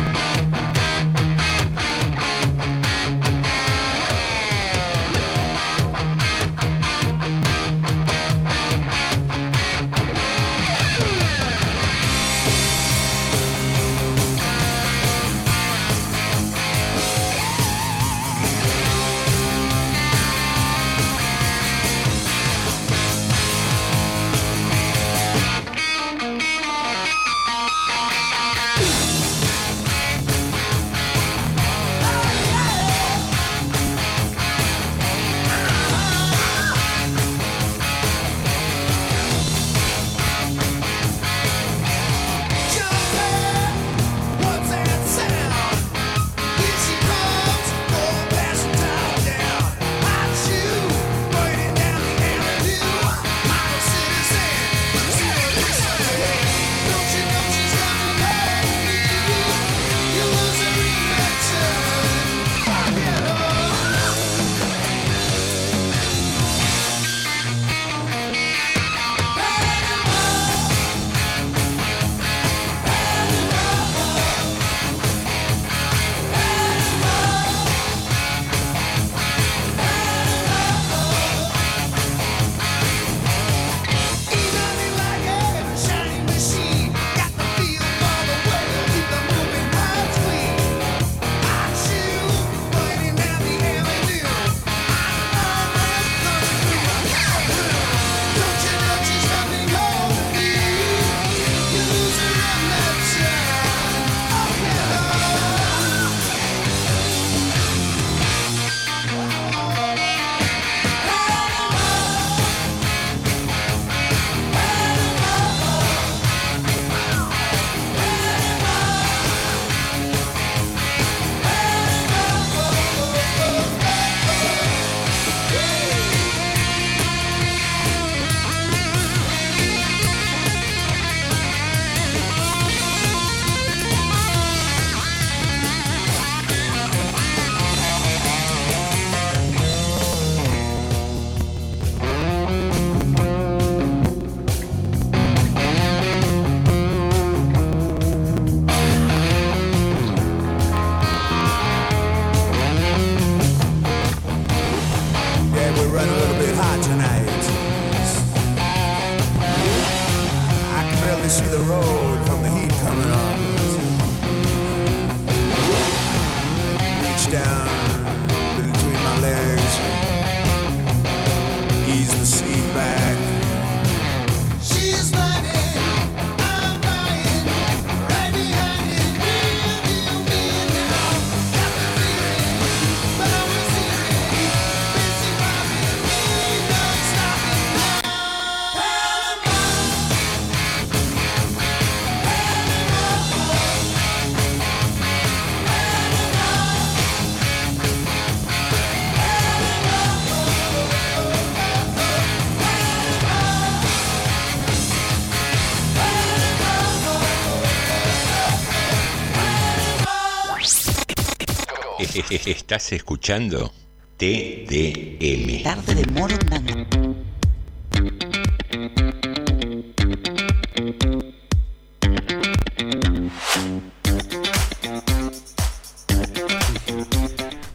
[laughs] Estás escuchando TDM. Tarde de Morondanga.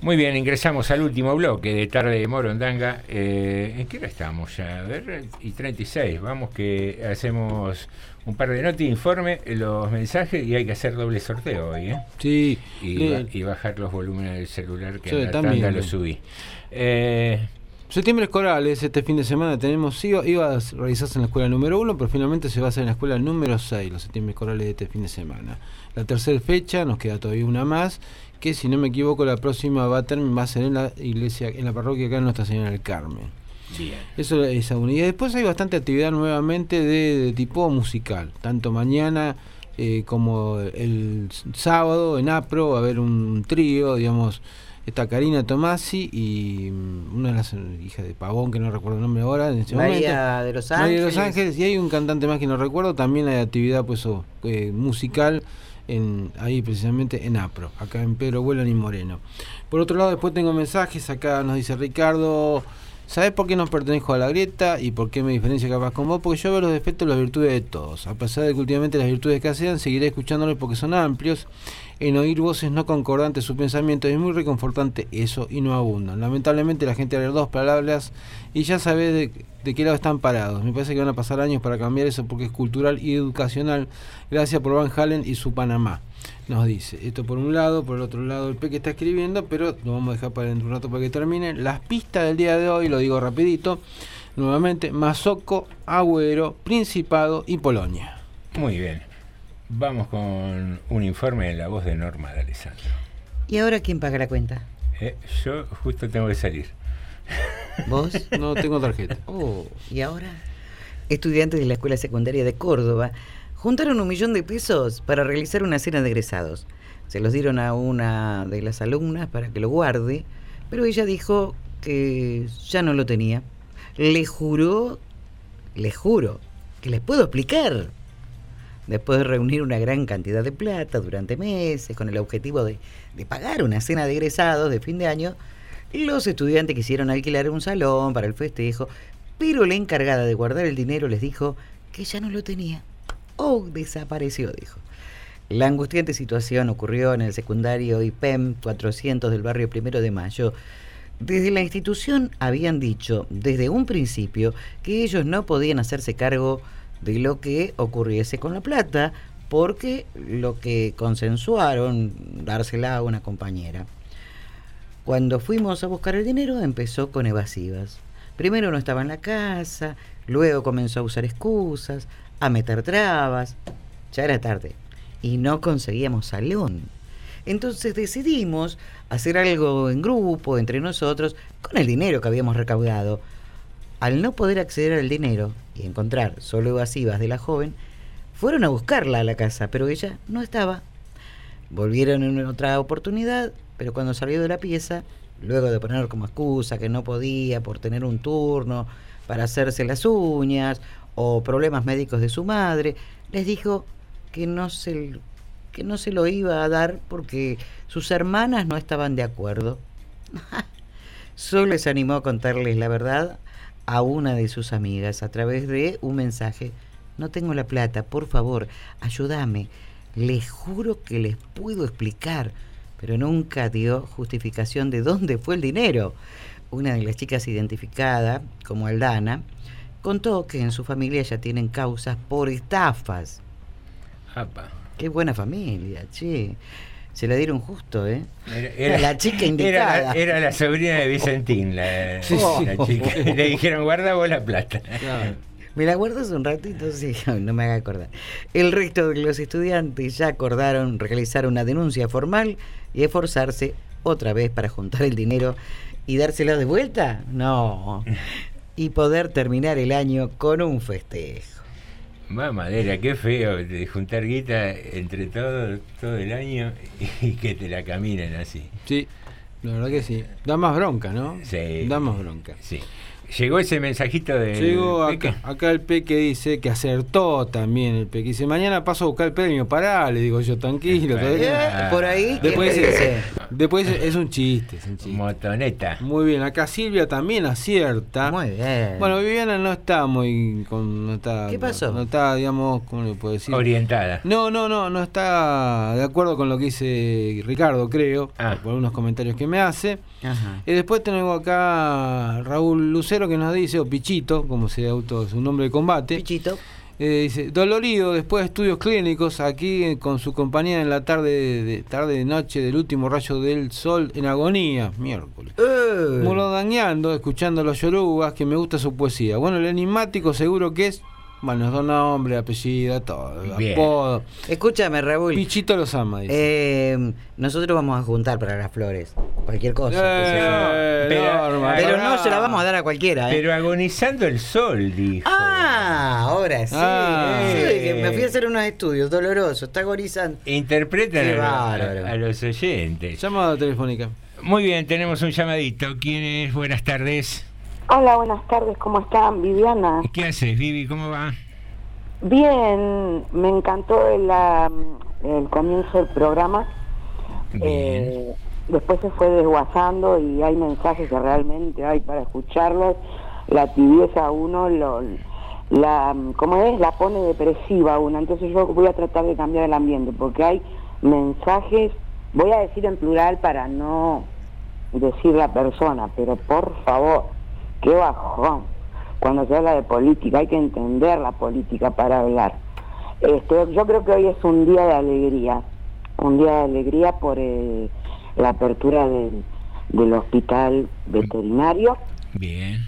Muy bien, ingresamos al último bloque de Tarde de Morondanga. Eh, ¿En qué hora estamos ya? A ver, y 36. Vamos que hacemos un par de notas, informe, los mensajes y hay que hacer doble sorteo hoy, ¿eh? Sí. Y, Eh, y bajar los volúmenes del celular que Sí, en la también. tanda lo subí. Eh, Septiembre escolares, este fin de semana tenemos, iba, iba a realizarse en la escuela número uno, pero finalmente se va a hacer en la escuela número 6, los septiembre escolares de este fin de semana. La tercera fecha, nos queda todavía una más, que si no me equivoco la próxima va a, term- va a ser en la iglesia, en la parroquia acá en Nuestra Señora del Carmen. bien. Eso es una. Y después hay bastante actividad nuevamente de, de tipo musical, tanto mañana eh, como el sábado en APRO va a haber un trío, digamos, está Karina Tomasi y mm, una de las hijas de Pavón, que no recuerdo el nombre ahora en este María momento. de los María de Los Ángeles. Ángeles, y hay un cantante más que no recuerdo, también hay actividad pues o, eh, musical en, ahí precisamente en APRO, acá en Pedro Vuelan y Moreno. Por otro lado, después tengo mensajes, acá nos dice Ricardo, ¿sabes por qué no pertenezco a la grieta y por qué me diferencio capaz con vos? Porque yo veo los defectos y las virtudes de todos. A pesar de que últimamente las virtudes escasean, seguiré escuchándolos porque son amplios. En oír voces no concordantes su pensamiento es muy reconfortante eso y no abundan. Lamentablemente la gente habla dos palabras y ya sabes de, de qué lado están parados. Me parece que van a pasar años para cambiar eso porque es cultural y educacional. Gracias por Van Halen y su Panamá. Nos dice, esto por un lado, por el otro lado el Peque está escribiendo, pero lo vamos a dejar para dentro de un rato para que termine. Las pistas del día de hoy, lo digo rapidito, nuevamente, Mazoco, Agüero, Principado y Polonia. Muy bien. Vamos con un informe en la voz de Norma de Alessandro. ¿Y ahora quién paga la cuenta? Eh, yo justo tengo que salir. ¿Vos? [laughs] No tengo tarjeta. Oh, ¿y ahora? Estudiantes de la Escuela Secundaria de Córdoba juntaron un millón de pesos para realizar una cena de egresados. Se los dieron a una de las alumnas para que lo guarde, pero ella dijo que ya no lo tenía. Le juró, le juro, que les puedo explicar. Después de reunir una gran cantidad de plata durante meses con el objetivo de, pagar una cena de egresados de fin de año, los estudiantes quisieron alquilar un salón para el festejo, pero la encargada de guardar el dinero les dijo que ya no lo tenía. Oh, desapareció, dijo. La angustiante situación ocurrió en el secundario IPEM 400 del barrio Primero de Mayo. Desde la institución habían dicho desde un principio que ellos no podían hacerse cargo de lo que ocurriese con la plata, porque lo que consensuaron dársela a una compañera. Cuando fuimos a buscar el dinero empezó con evasivas. Primero no estaba en la casa, luego comenzó a usar excusas, a meter trabas. Ya era tarde y no conseguíamos salón. Entonces decidimos hacer algo en grupo, entre nosotros, con el dinero que habíamos recaudado. Al no poder acceder al dinero y encontrar solo evasivas de la joven, fueron a buscarla a la casa, pero ella no estaba. Volvieron en otra oportunidad, pero cuando salió de la pieza, luego de poner como excusa que no podía por tener un turno para hacerse las uñas o problemas médicos de su madre, les dijo que no se que no se lo iba a dar porque sus hermanas no estaban de acuerdo. [laughs] Solo se animó a contarles la verdad a una de sus amigas a través de un mensaje. No tengo la plata, por favor, ayúdame. Les juro que les puedo explicar, pero nunca dio justificación de dónde fue el dinero. Una de las chicas identificada como Aldana contó que en su familia ya tienen causas por estafas. Apa. Qué buena familia, che. Se la dieron justo, ¿eh? Era, era- la chica [laughs] indicada. era la sobrina de Vicentín, la, la chica. [laughs] Le dijeron, guarda vos la plata. ¿Me la guardas un ratito? Sí, [laughs] no me haga acordar. El resto de los estudiantes ya acordaron realizar una denuncia formal y esforzarse otra vez para juntar el dinero y dárselo de vuelta. No. Y poder terminar el año con un festejo. Más madera, qué feo de juntar guita entre todo, todo el año y que te la caminen así. Sí, la verdad que sí. Da más bronca, ¿no? Sí. Da más bronca. Sí. Llegó ese mensajito de. Llegó acá, acá el Peque dice que acertó también el Peque. Dice, mañana paso a buscar el premio. Pará, le digo yo, tranquilo. todavía- Eh, por ahí, ¿qué Después dice, es un chiste, es un chiste. Motoneta. Muy bien, acá Silvia también acierta. Muy bien. Bueno, Viviana no está muy con, no está, ¿Qué pasó? No está, digamos, ¿cómo le puedo decir? Orientada. No, no, no, no está de acuerdo con lo que dice Ricardo, creo, Ah. por unos comentarios que me hace. Ajá. Y después tenemos acá Raúl Lucero que nos dice, o Pichito, como se auto su nombre de combate. Pichito. Eh, dice, dolorido después de estudios clínicos, aquí eh, con su compañía en la tarde de, de- tarde de noche del último rayo del sol en agonía, miércoles. Eh. Morodañando, escuchando los yorubas, que me gusta su poesía. Bueno, el enigmático seguro que es, bueno, nos da nombre, apellido, todo, Bien. apodo. Escúchame, Raúl. Pichito los ama, dice. Eh, nosotros vamos a juntar para las flores. Cualquier cosa. sé yo. Eh, pero no se la vamos a dar a cualquiera. ¿eh? Pero agonizando el sol, dijo. Ah, ahora sí. Ah. Sí, me fui a hacer unos estudios, doloroso, está agonizando. Interpretan Qué a, bárbaro. a- a los oyentes. Llamada telefónica. Muy bien, tenemos un llamadito. ¿Quién es? Buenas tardes. Hola, buenas tardes, ¿cómo están? Viviana. ¿Qué haces, Vivi? ¿Cómo va? Bien, me encantó el, el comienzo del programa. Eh, después se fue desguazando y hay mensajes que realmente hay para escucharlos. La tibieza uno, lo, la, ¿cómo es? La pone depresiva a uno. Entonces yo voy a tratar de cambiar el ambiente porque hay mensajes, voy a decir en plural para no decir la persona, pero por favor, qué bajón. Cuando se habla de política, hay que entender la política para hablar. Este, yo creo que hoy es un día de alegría, un día de alegría por eh, la apertura del, del hospital veterinario. Bien.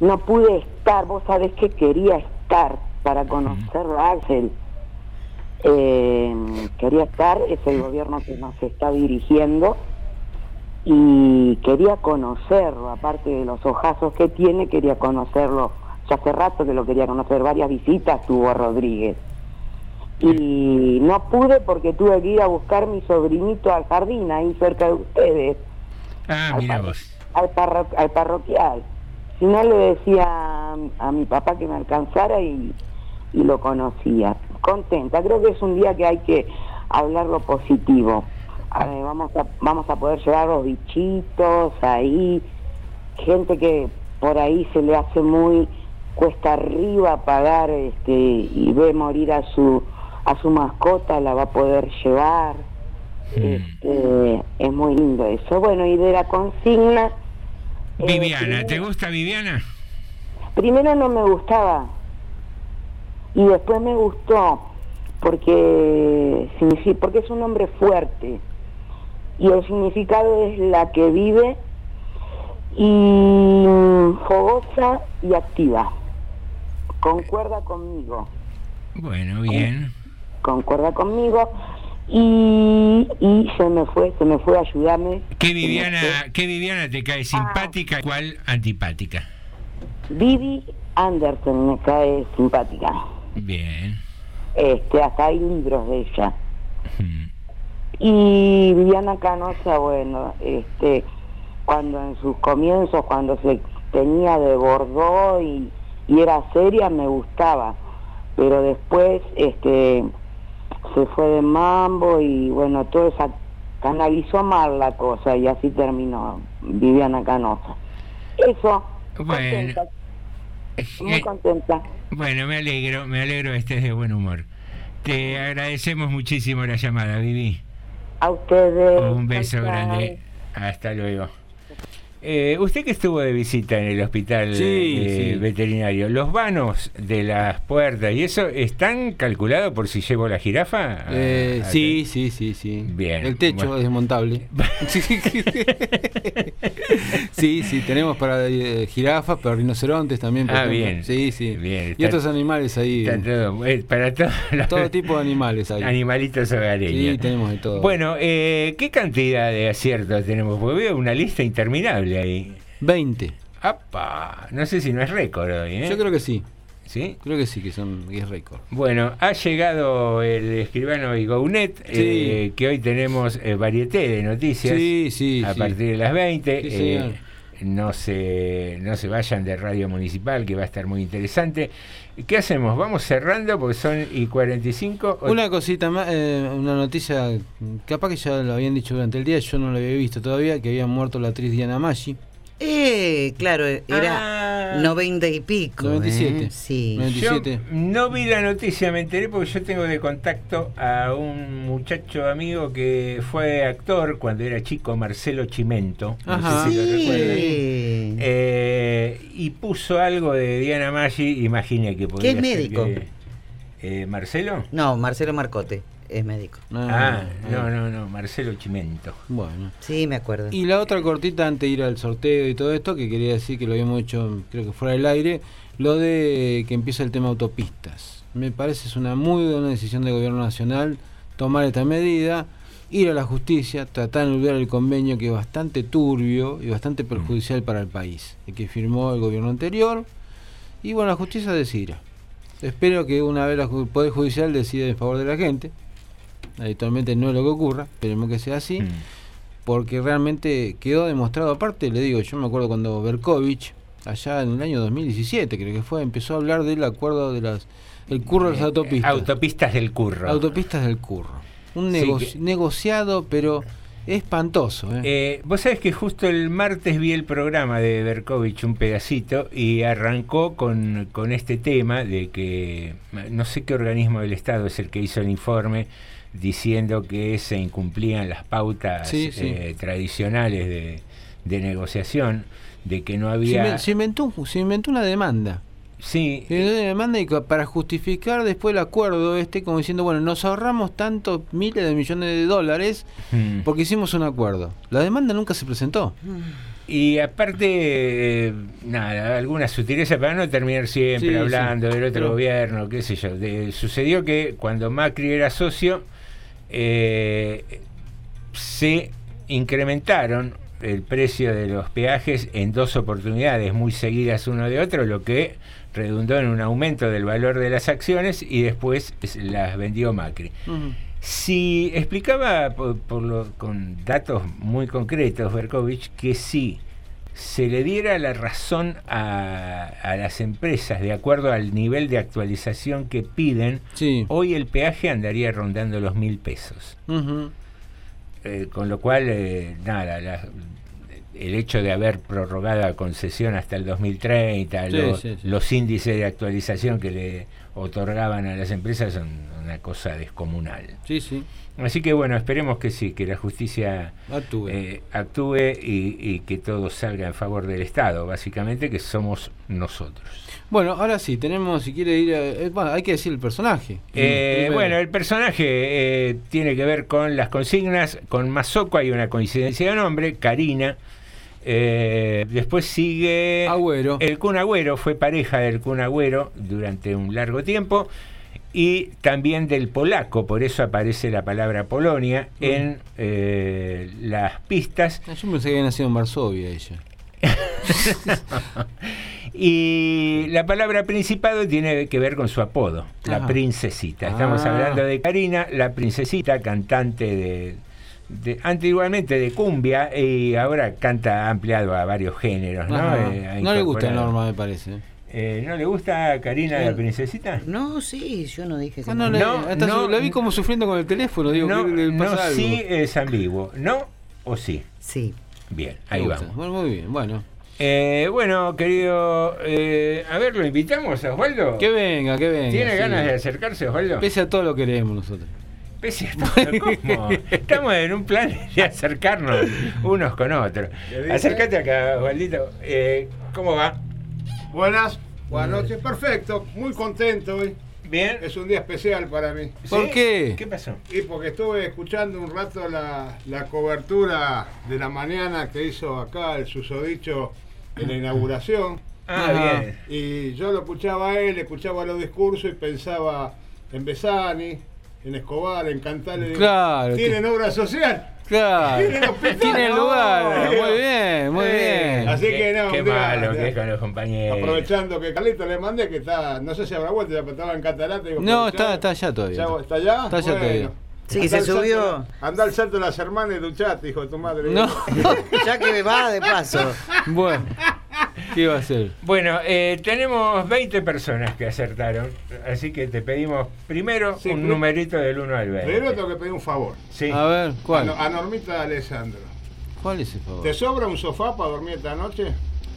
No pude estar, vos sabés que quería estar para conocer a Axel. Eh, quería estar, es el gobierno que nos está dirigiendo y quería conocerlo, aparte de los ojazos que tiene, quería conocerlo. Ya hace rato que lo quería conocer, varias visitas tuvo a Rodríguez. Y no pude porque tuve que ir a buscar mi sobrinito al jardín, ahí cerca de ustedes, Ah, mira vos. al, parro- al parroquial. Si no le decía a, a mi papá que me alcanzara y, y lo conocía. Contenta, creo que es un día que hay que hablar lo positivo. A ver, vamos, a, vamos a poder llevar los bichitos ahí, gente que por ahí se le hace muy cuesta arriba pagar este, y ve morir a su a su mascota, la va a poder llevar. Este, es muy lindo eso. Bueno, y de la consigna, eh, Viviana, ¿te gusta Viviana? primero no me gustaba y después me gustó porque porque es un hombre fuerte y el significado es la que vive y fogosa y activa. Concuerda conmigo, Bueno, bien. concuerda conmigo y, y se me fue, se me fue a ayudarme. ¿Qué Viviana, ¿qué Viviana te cae simpática? ¿Cuál antipática? Vivi Anderson me cae simpática. Bien. Este, hasta hay libros de ella. Y Viviana Canosa, bueno, este, cuando en sus comienzos, cuando se tenía de Bordeaux y, y era seria, me gustaba. Pero después, este, se fue de mambo y bueno, todo esa canalizó mal la cosa y así terminó Viviana Canosa. Eso, Bueno. contenta, muy contenta. Bueno, me alegro, me alegro que estés de buen humor. Te agradecemos muchísimo la llamada, Vivi. A ustedes. Un beso chau. grande. Hasta luego. Eh, usted que estuvo de visita en el hospital Sí, eh, sí. veterinario, ¿los vanos de las puertas y eso están calculados por si llevo la jirafa? Eh, a- sí, sí, sí, sí. Bien. El techo bueno. es desmontable. [laughs] sí, sí, tenemos para eh, jirafas, para rinocerontes también. Ah, ejemplo. bien. Sí, sí. Bien, y otros animales ahí. todo- eh, para todo, Todo tipo de animales hay. Animalitos hogareños. Sí, tenemos de todo. Bueno, eh, ¿qué cantidad de aciertos tenemos? Porque veo una lista interminable ahí. 20. ¡Apa! No sé si no es récord hoy, ¿eh? Yo creo que sí. ¿Sí? Creo que sí, que son que es récord. Bueno, ha llegado el escribano Igounet, eh, que hoy tenemos eh, varieté de noticias Sí, sí, a sí. partir de las 20. Sí, eh. No se, no se vayan de Radio Municipal, que va a estar muy interesante. ¿Qué hacemos? ¿Vamos cerrando? Porque son y 45. o- Una cosita más, eh, una noticia, capaz que ya lo habían dicho durante el día, yo no lo había visto todavía, que había muerto la actriz Diana Maggi. Eh, claro, era 90 y pico. 97. ¿eh? Sí. Yo no vi la noticia, me enteré porque yo tengo de contacto a un muchacho amigo que fue actor cuando era chico, Marcelo Chimento. no sé si lo Sí. recuerdan. Eh, y puso algo de Diana Maggi, imagine que podría ¿Qué es ser médico? que- eh, ¿Marcelo? No, Marcelo Marcote es médico. Ah, no, no, no, Marcelo Chimento. Bueno. Sí, me acuerdo. Y la otra cortita antes de ir al sorteo y todo esto, que quería decir que lo habíamos hecho, creo que fuera del aire, lo de que empieza el tema autopistas. Me parece es una muy buena decisión del gobierno nacional tomar esta medida, ir a la justicia, tratar de anular el convenio que es bastante turbio y bastante perjudicial para el país, el que firmó el gobierno anterior, y bueno, la justicia decidirá. Espero que una vez el Poder Judicial decida en favor de la gente, habitualmente no es lo que ocurra, esperemos que sea así, porque realmente quedó demostrado, aparte le digo, yo me acuerdo cuando Berkovich, allá en el año 2017 creo que fue, empezó a hablar del acuerdo de las, el curro de las Eh, autopistas. Autopistas del curro. Autopistas del curro. Un Sí, nego- que- negociado, pero espantoso. ¿eh? Eh, Vos sabés que justo el martes vi el programa de Berkovich, un pedacito, y arrancó con, con este tema de que no sé qué organismo del Estado es el que hizo el informe diciendo que se incumplían las pautas Sí, sí. eh, tradicionales de, de negociación, de que no había... se inventó, un- se inventó una demanda. Sí. Se inventó una demanda y para justificar después el acuerdo este, como diciendo, bueno, nos ahorramos tantos miles de millones de dólares Mm. porque hicimos un acuerdo. La demanda nunca se presentó. Y aparte, eh, nada, alguna sutileza para no terminar siempre Sí, hablando sí. del otro Pero- gobierno, qué sé yo. De- sucedió que cuando Macri era socio, eh, se incrementaron el precio de los peajes en dos oportunidades muy seguidas uno de otro, lo que redundó en un aumento del valor de las acciones y después es- las vendió Macri. Si explicaba por, por lo- con datos muy concretos, Berkovich, que si se le diera la razón a, a las empresas de acuerdo al nivel de actualización que piden, hoy el peaje andaría rondando los mil pesos. Eh, con lo cual, eh, nada, la- el hecho de haber prorrogado la concesión hasta el 2030, Sí, los, sí. los índices de actualización que le otorgaban a las empresas son una cosa descomunal. Sí, sí. Así que bueno, esperemos que sí, que la justicia Actúe. eh, actúe y, y que todo salga en favor del Estado, básicamente que somos nosotros. Bueno, ahora sí, tenemos, si quiere ir, a- eh, bueno, hay que decir el personaje. Eh, bueno, el personaje eh, tiene que ver con las consignas, con Mazoco hay una coincidencia de nombre, Karina. Eh, después sigue Agüero. el Kun Agüero, fue pareja del Kun Agüero durante un largo tiempo y también del polaco, por eso aparece la palabra Polonia Mm. en eh, las pistas. Ah, Yo pensé que había nacido en Varsovia ella. [laughs] Y la palabra principado tiene que ver con su apodo, la Ajá. princesita. Estamos Ah. hablando de Karina, la princesita, cantante de, de antiguamente de cumbia y ahora canta ampliado a varios géneros, ¿no? Ajá. Eh, no le gusta. Norma, me parece. Eh, ¿No le gusta a Karina la princesita? No, sí, yo no dije que Ah, no, le- No, no, su- lo vi como sufriendo con el teléfono, digo, no, que no, algo. sí es ambiguo. ¿No o sí? Sí. Bien, ahí vamos. Bueno, muy bien, bueno. Eh, bueno, querido, eh, a ver, ¿lo invitamos a Osvaldo? Que venga, que venga. ¿Tiene sí. ganas de acercarse, Osvaldo? Pese a todo lo que queremos nosotros. Pese a todo, [laughs] ¿cómo? Estamos en un plan de acercarnos unos con otros. Acércate acá, Osvaldito. Eh, ¿Cómo va? Buenas, buenas noches, perfecto, muy contento hoy. Bien. Es un día especial para mí. ¿Por ¿Sí? qué? ¿Qué pasó? Y porque estuve escuchando un rato la, la cobertura de la mañana que hizo acá el susodicho en la inauguración. Ah, Ajá. bien. Y yo lo escuchaba a él, escuchaba los discursos y pensaba en Besani, en Escobar, en Cantale. Claro, ¿Tienen obra social? Claro. Tiene lugar. No. Muy bien, muy Eh, bien. Así Qué- que no, Qué malo que es con los compañeros. Aprovechando que Carlito le mandé que está, no sé si habrá vuelto, ya estaba en Catarata. digo, No, está, está allá todavía. ¿Ya- ¿Está allá? Está allá Bueno, todavía. Sí, Andá se salto subió. de la- Andá al salto de las hermanas y duchate, hijo de tu madre. No. [laughs] ya que va de paso. Bueno, ¿qué va a hacer? Bueno, eh, tenemos 20 personas que acertaron, así que te pedimos primero Sí, un numerito del 1 al 20. Primero tengo que pedir un favor. Sí. A ver, ¿cuál? A Normita Alessandro. ¿Cuál es el favor? ¿Te sobra un sofá para dormir esta noche?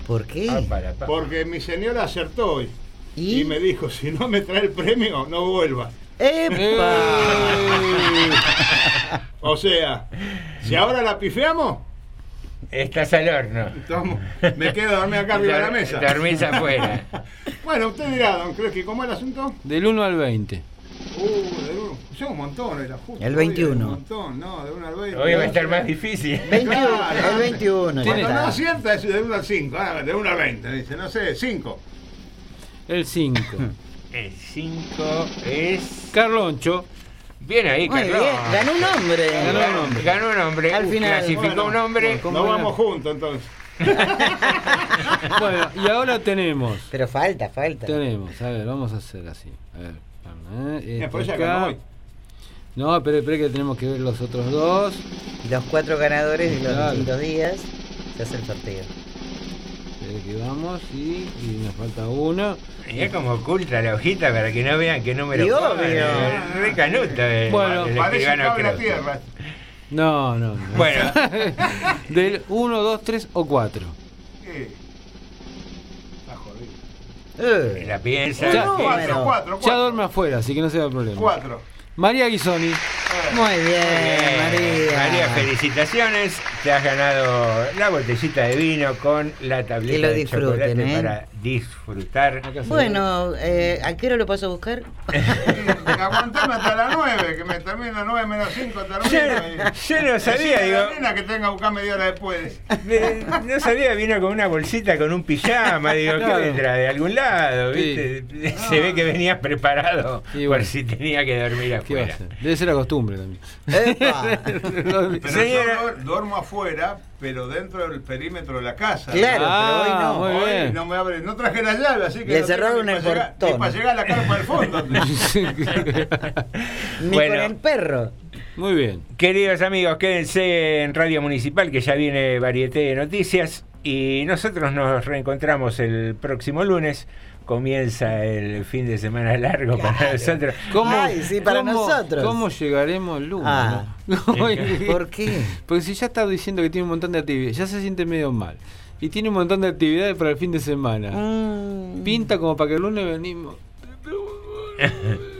¿Por qué? Ah, para, pa- Porque mi señora acertó hoy. ¿Y? Y me dijo, si no me trae el premio, no vuelva. ¡Epa! [laughs] O sea, si ahora la pifeamos, Estás al horno. tomo- me quedo a dormir acá arriba de la mesa. Dormís afuera. [laughs] Bueno, usted dirá, don Cresqui, ¿cómo es el asunto? Del 1 al 20. Uh, de uno. Yo un montón, era justo. El hoy, 21. Un montón, no, de 1 al 20. Hoy va a estar más difícil. [laughs] 21, Claro. el 21. ya Cuando no acierta es de 1 al 5, ah, de 1 al 20, dice, no sé, 5. El 5. El 5 es. Carloncho. Bien ahí, Muy Carlos. bien, ganó un hombre. Ganó un hombre. Ganó un hombre. Al final. Clasificó un hombre. Nos vamos juntos entonces. [laughs] Bueno, y ahora tenemos. Pero falta, falta. Tenemos, a ver, vamos a hacer así. A ver, eh, esto pues ya ganó hoy. No, espere, espere que tenemos que ver los otros dos. Los cuatro ganadores de los Claro. distintos días se hace el sorteo. Que vamos y, y nos falta uno. Es como oculta la hojita para que no vean qué número Y obvio. Re canuto el- Bueno, el Parece escribano cable a Krause. tierra. No, no, no. Bueno. [laughs] Del 1, 2, 3 o 4. Eh, Está jodido. Eh, La piensa. Ya- la piensa. Cuatro, cuatro, Ya cuatro. duerme afuera, así que no se da problema. Cuatro. María Guisoni. Muy bien, Bien, María. María, felicitaciones. Te has ganado la botellita de vino con la tableta Que lo de disfruten, chocolate ¿eh? para disfrutar. Bueno, eh, ¿a qué hora lo paso a buscar? [laughs] Aguantame hasta las 9, que me termina 9 menos 5, termino. Yo, yo no sabía, digo. Nena que tenga que buscar media hora después. de- no sabía, vino con una bolsita con un pijama. Digo, ¿qué Claro. vendrá? De algún lado, Sí. ¿viste? Se ve que venías preparado Sí, por si tenía que dormir ¿Qué afuera. Debe ser la costumbre [laughs] Pero Señora- yo duer- duermo afuera, pero dentro del perímetro de la casa. Claro, Ah, pero hoy no. Hoy bien. no me abre, no traje la llave, así que Le no cerraron el para llegar- portón. Ni para llegar a la carpa del fondo. [laughs] Ni Bueno. con el perro. Muy bien. Queridos amigos, quédense en Radio Municipal que ya viene Varieté de Noticias y nosotros nos reencontramos el próximo lunes. Comienza el fin de semana largo para nosotros. ¿Cómo, Ay, sí, para cómo- nosotros. ¿Cómo llegaremos el lunes? Ah. no? [laughs] ¿Por qué? Porque si ya está diciendo que tiene un montón de actividades, ya se siente medio mal. Y tiene un montón de actividades para el fin de semana. Mm. Pinta como para que el lunes venimos. [laughs]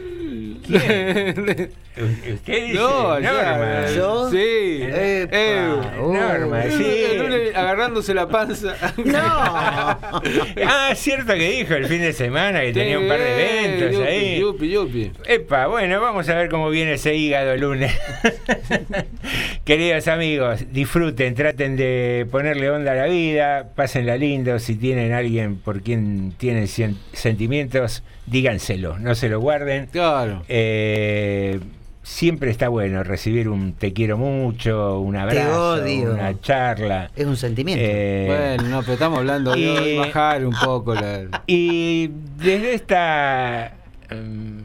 ¿Usted dice? No, Norma. ¿Yo? Sí. Epa, Eh. Norma, sí. el lunes agarrándose la panza. No. [laughs] Ah, cierto que dijo el fin de semana que tenía un par de eventos Yupi, ahí. Yupi, yupi. Epa, bueno, vamos a ver cómo viene ese hígado el lunes. [laughs] Queridos amigos, disfruten, traten de ponerle onda a la vida, pásenla lindo, si tienen alguien por quien tienen cien- sentimientos, díganselo, no se lo guarden. Claro. Eh, siempre está bueno recibir un te quiero mucho, un abrazo, odio. una charla. Es un sentimiento. Eh, Bueno, no, pero estamos hablando de y- bajar un poco la. Y desde esta em,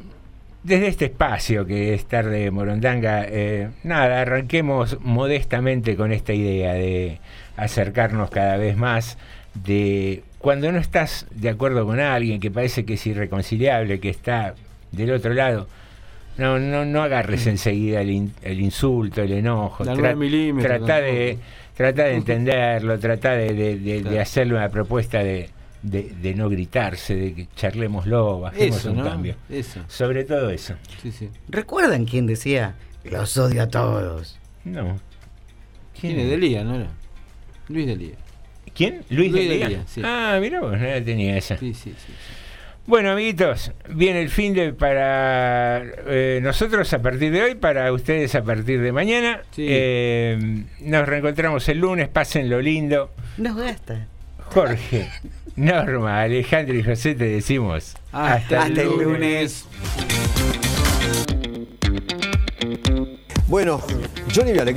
desde este espacio que es tarde Morondanga, eh, nada, arranquemos modestamente con esta idea de acercarnos cada vez más de cuando no estás de acuerdo con alguien que parece que es irreconciliable, que está del otro lado. No, no, no agarres enseguida el, in- el insulto, el enojo. La Tra- trata de, trata de entenderlo, trata de, de- de- de Claro. hacerle una propuesta de, de- de no gritarse, de que charlémoslo, bajemos Eso, un ¿no? cambio. Eso. Sobre todo eso. Sí, sí. ¿Recuerdan quién decía? Los odio a todos. No. ¿Quién es? Delía, ¿no era? Luis Delía. ¿Quién? Luis, Luis de Lía. Sí. Ah, mira vos, no la tenía esa. Sí, sí, sí. Bueno, amiguitos, viene el fin de para eh, nosotros a partir de hoy, para ustedes a partir de mañana. Sí. Eh, nos reencontramos el lunes, pásenlo lindo. Nos gasta. Jorge, Norma, Alejandro y José te decimos Hasta, Hasta el lunes. Bueno, Johnny Viale.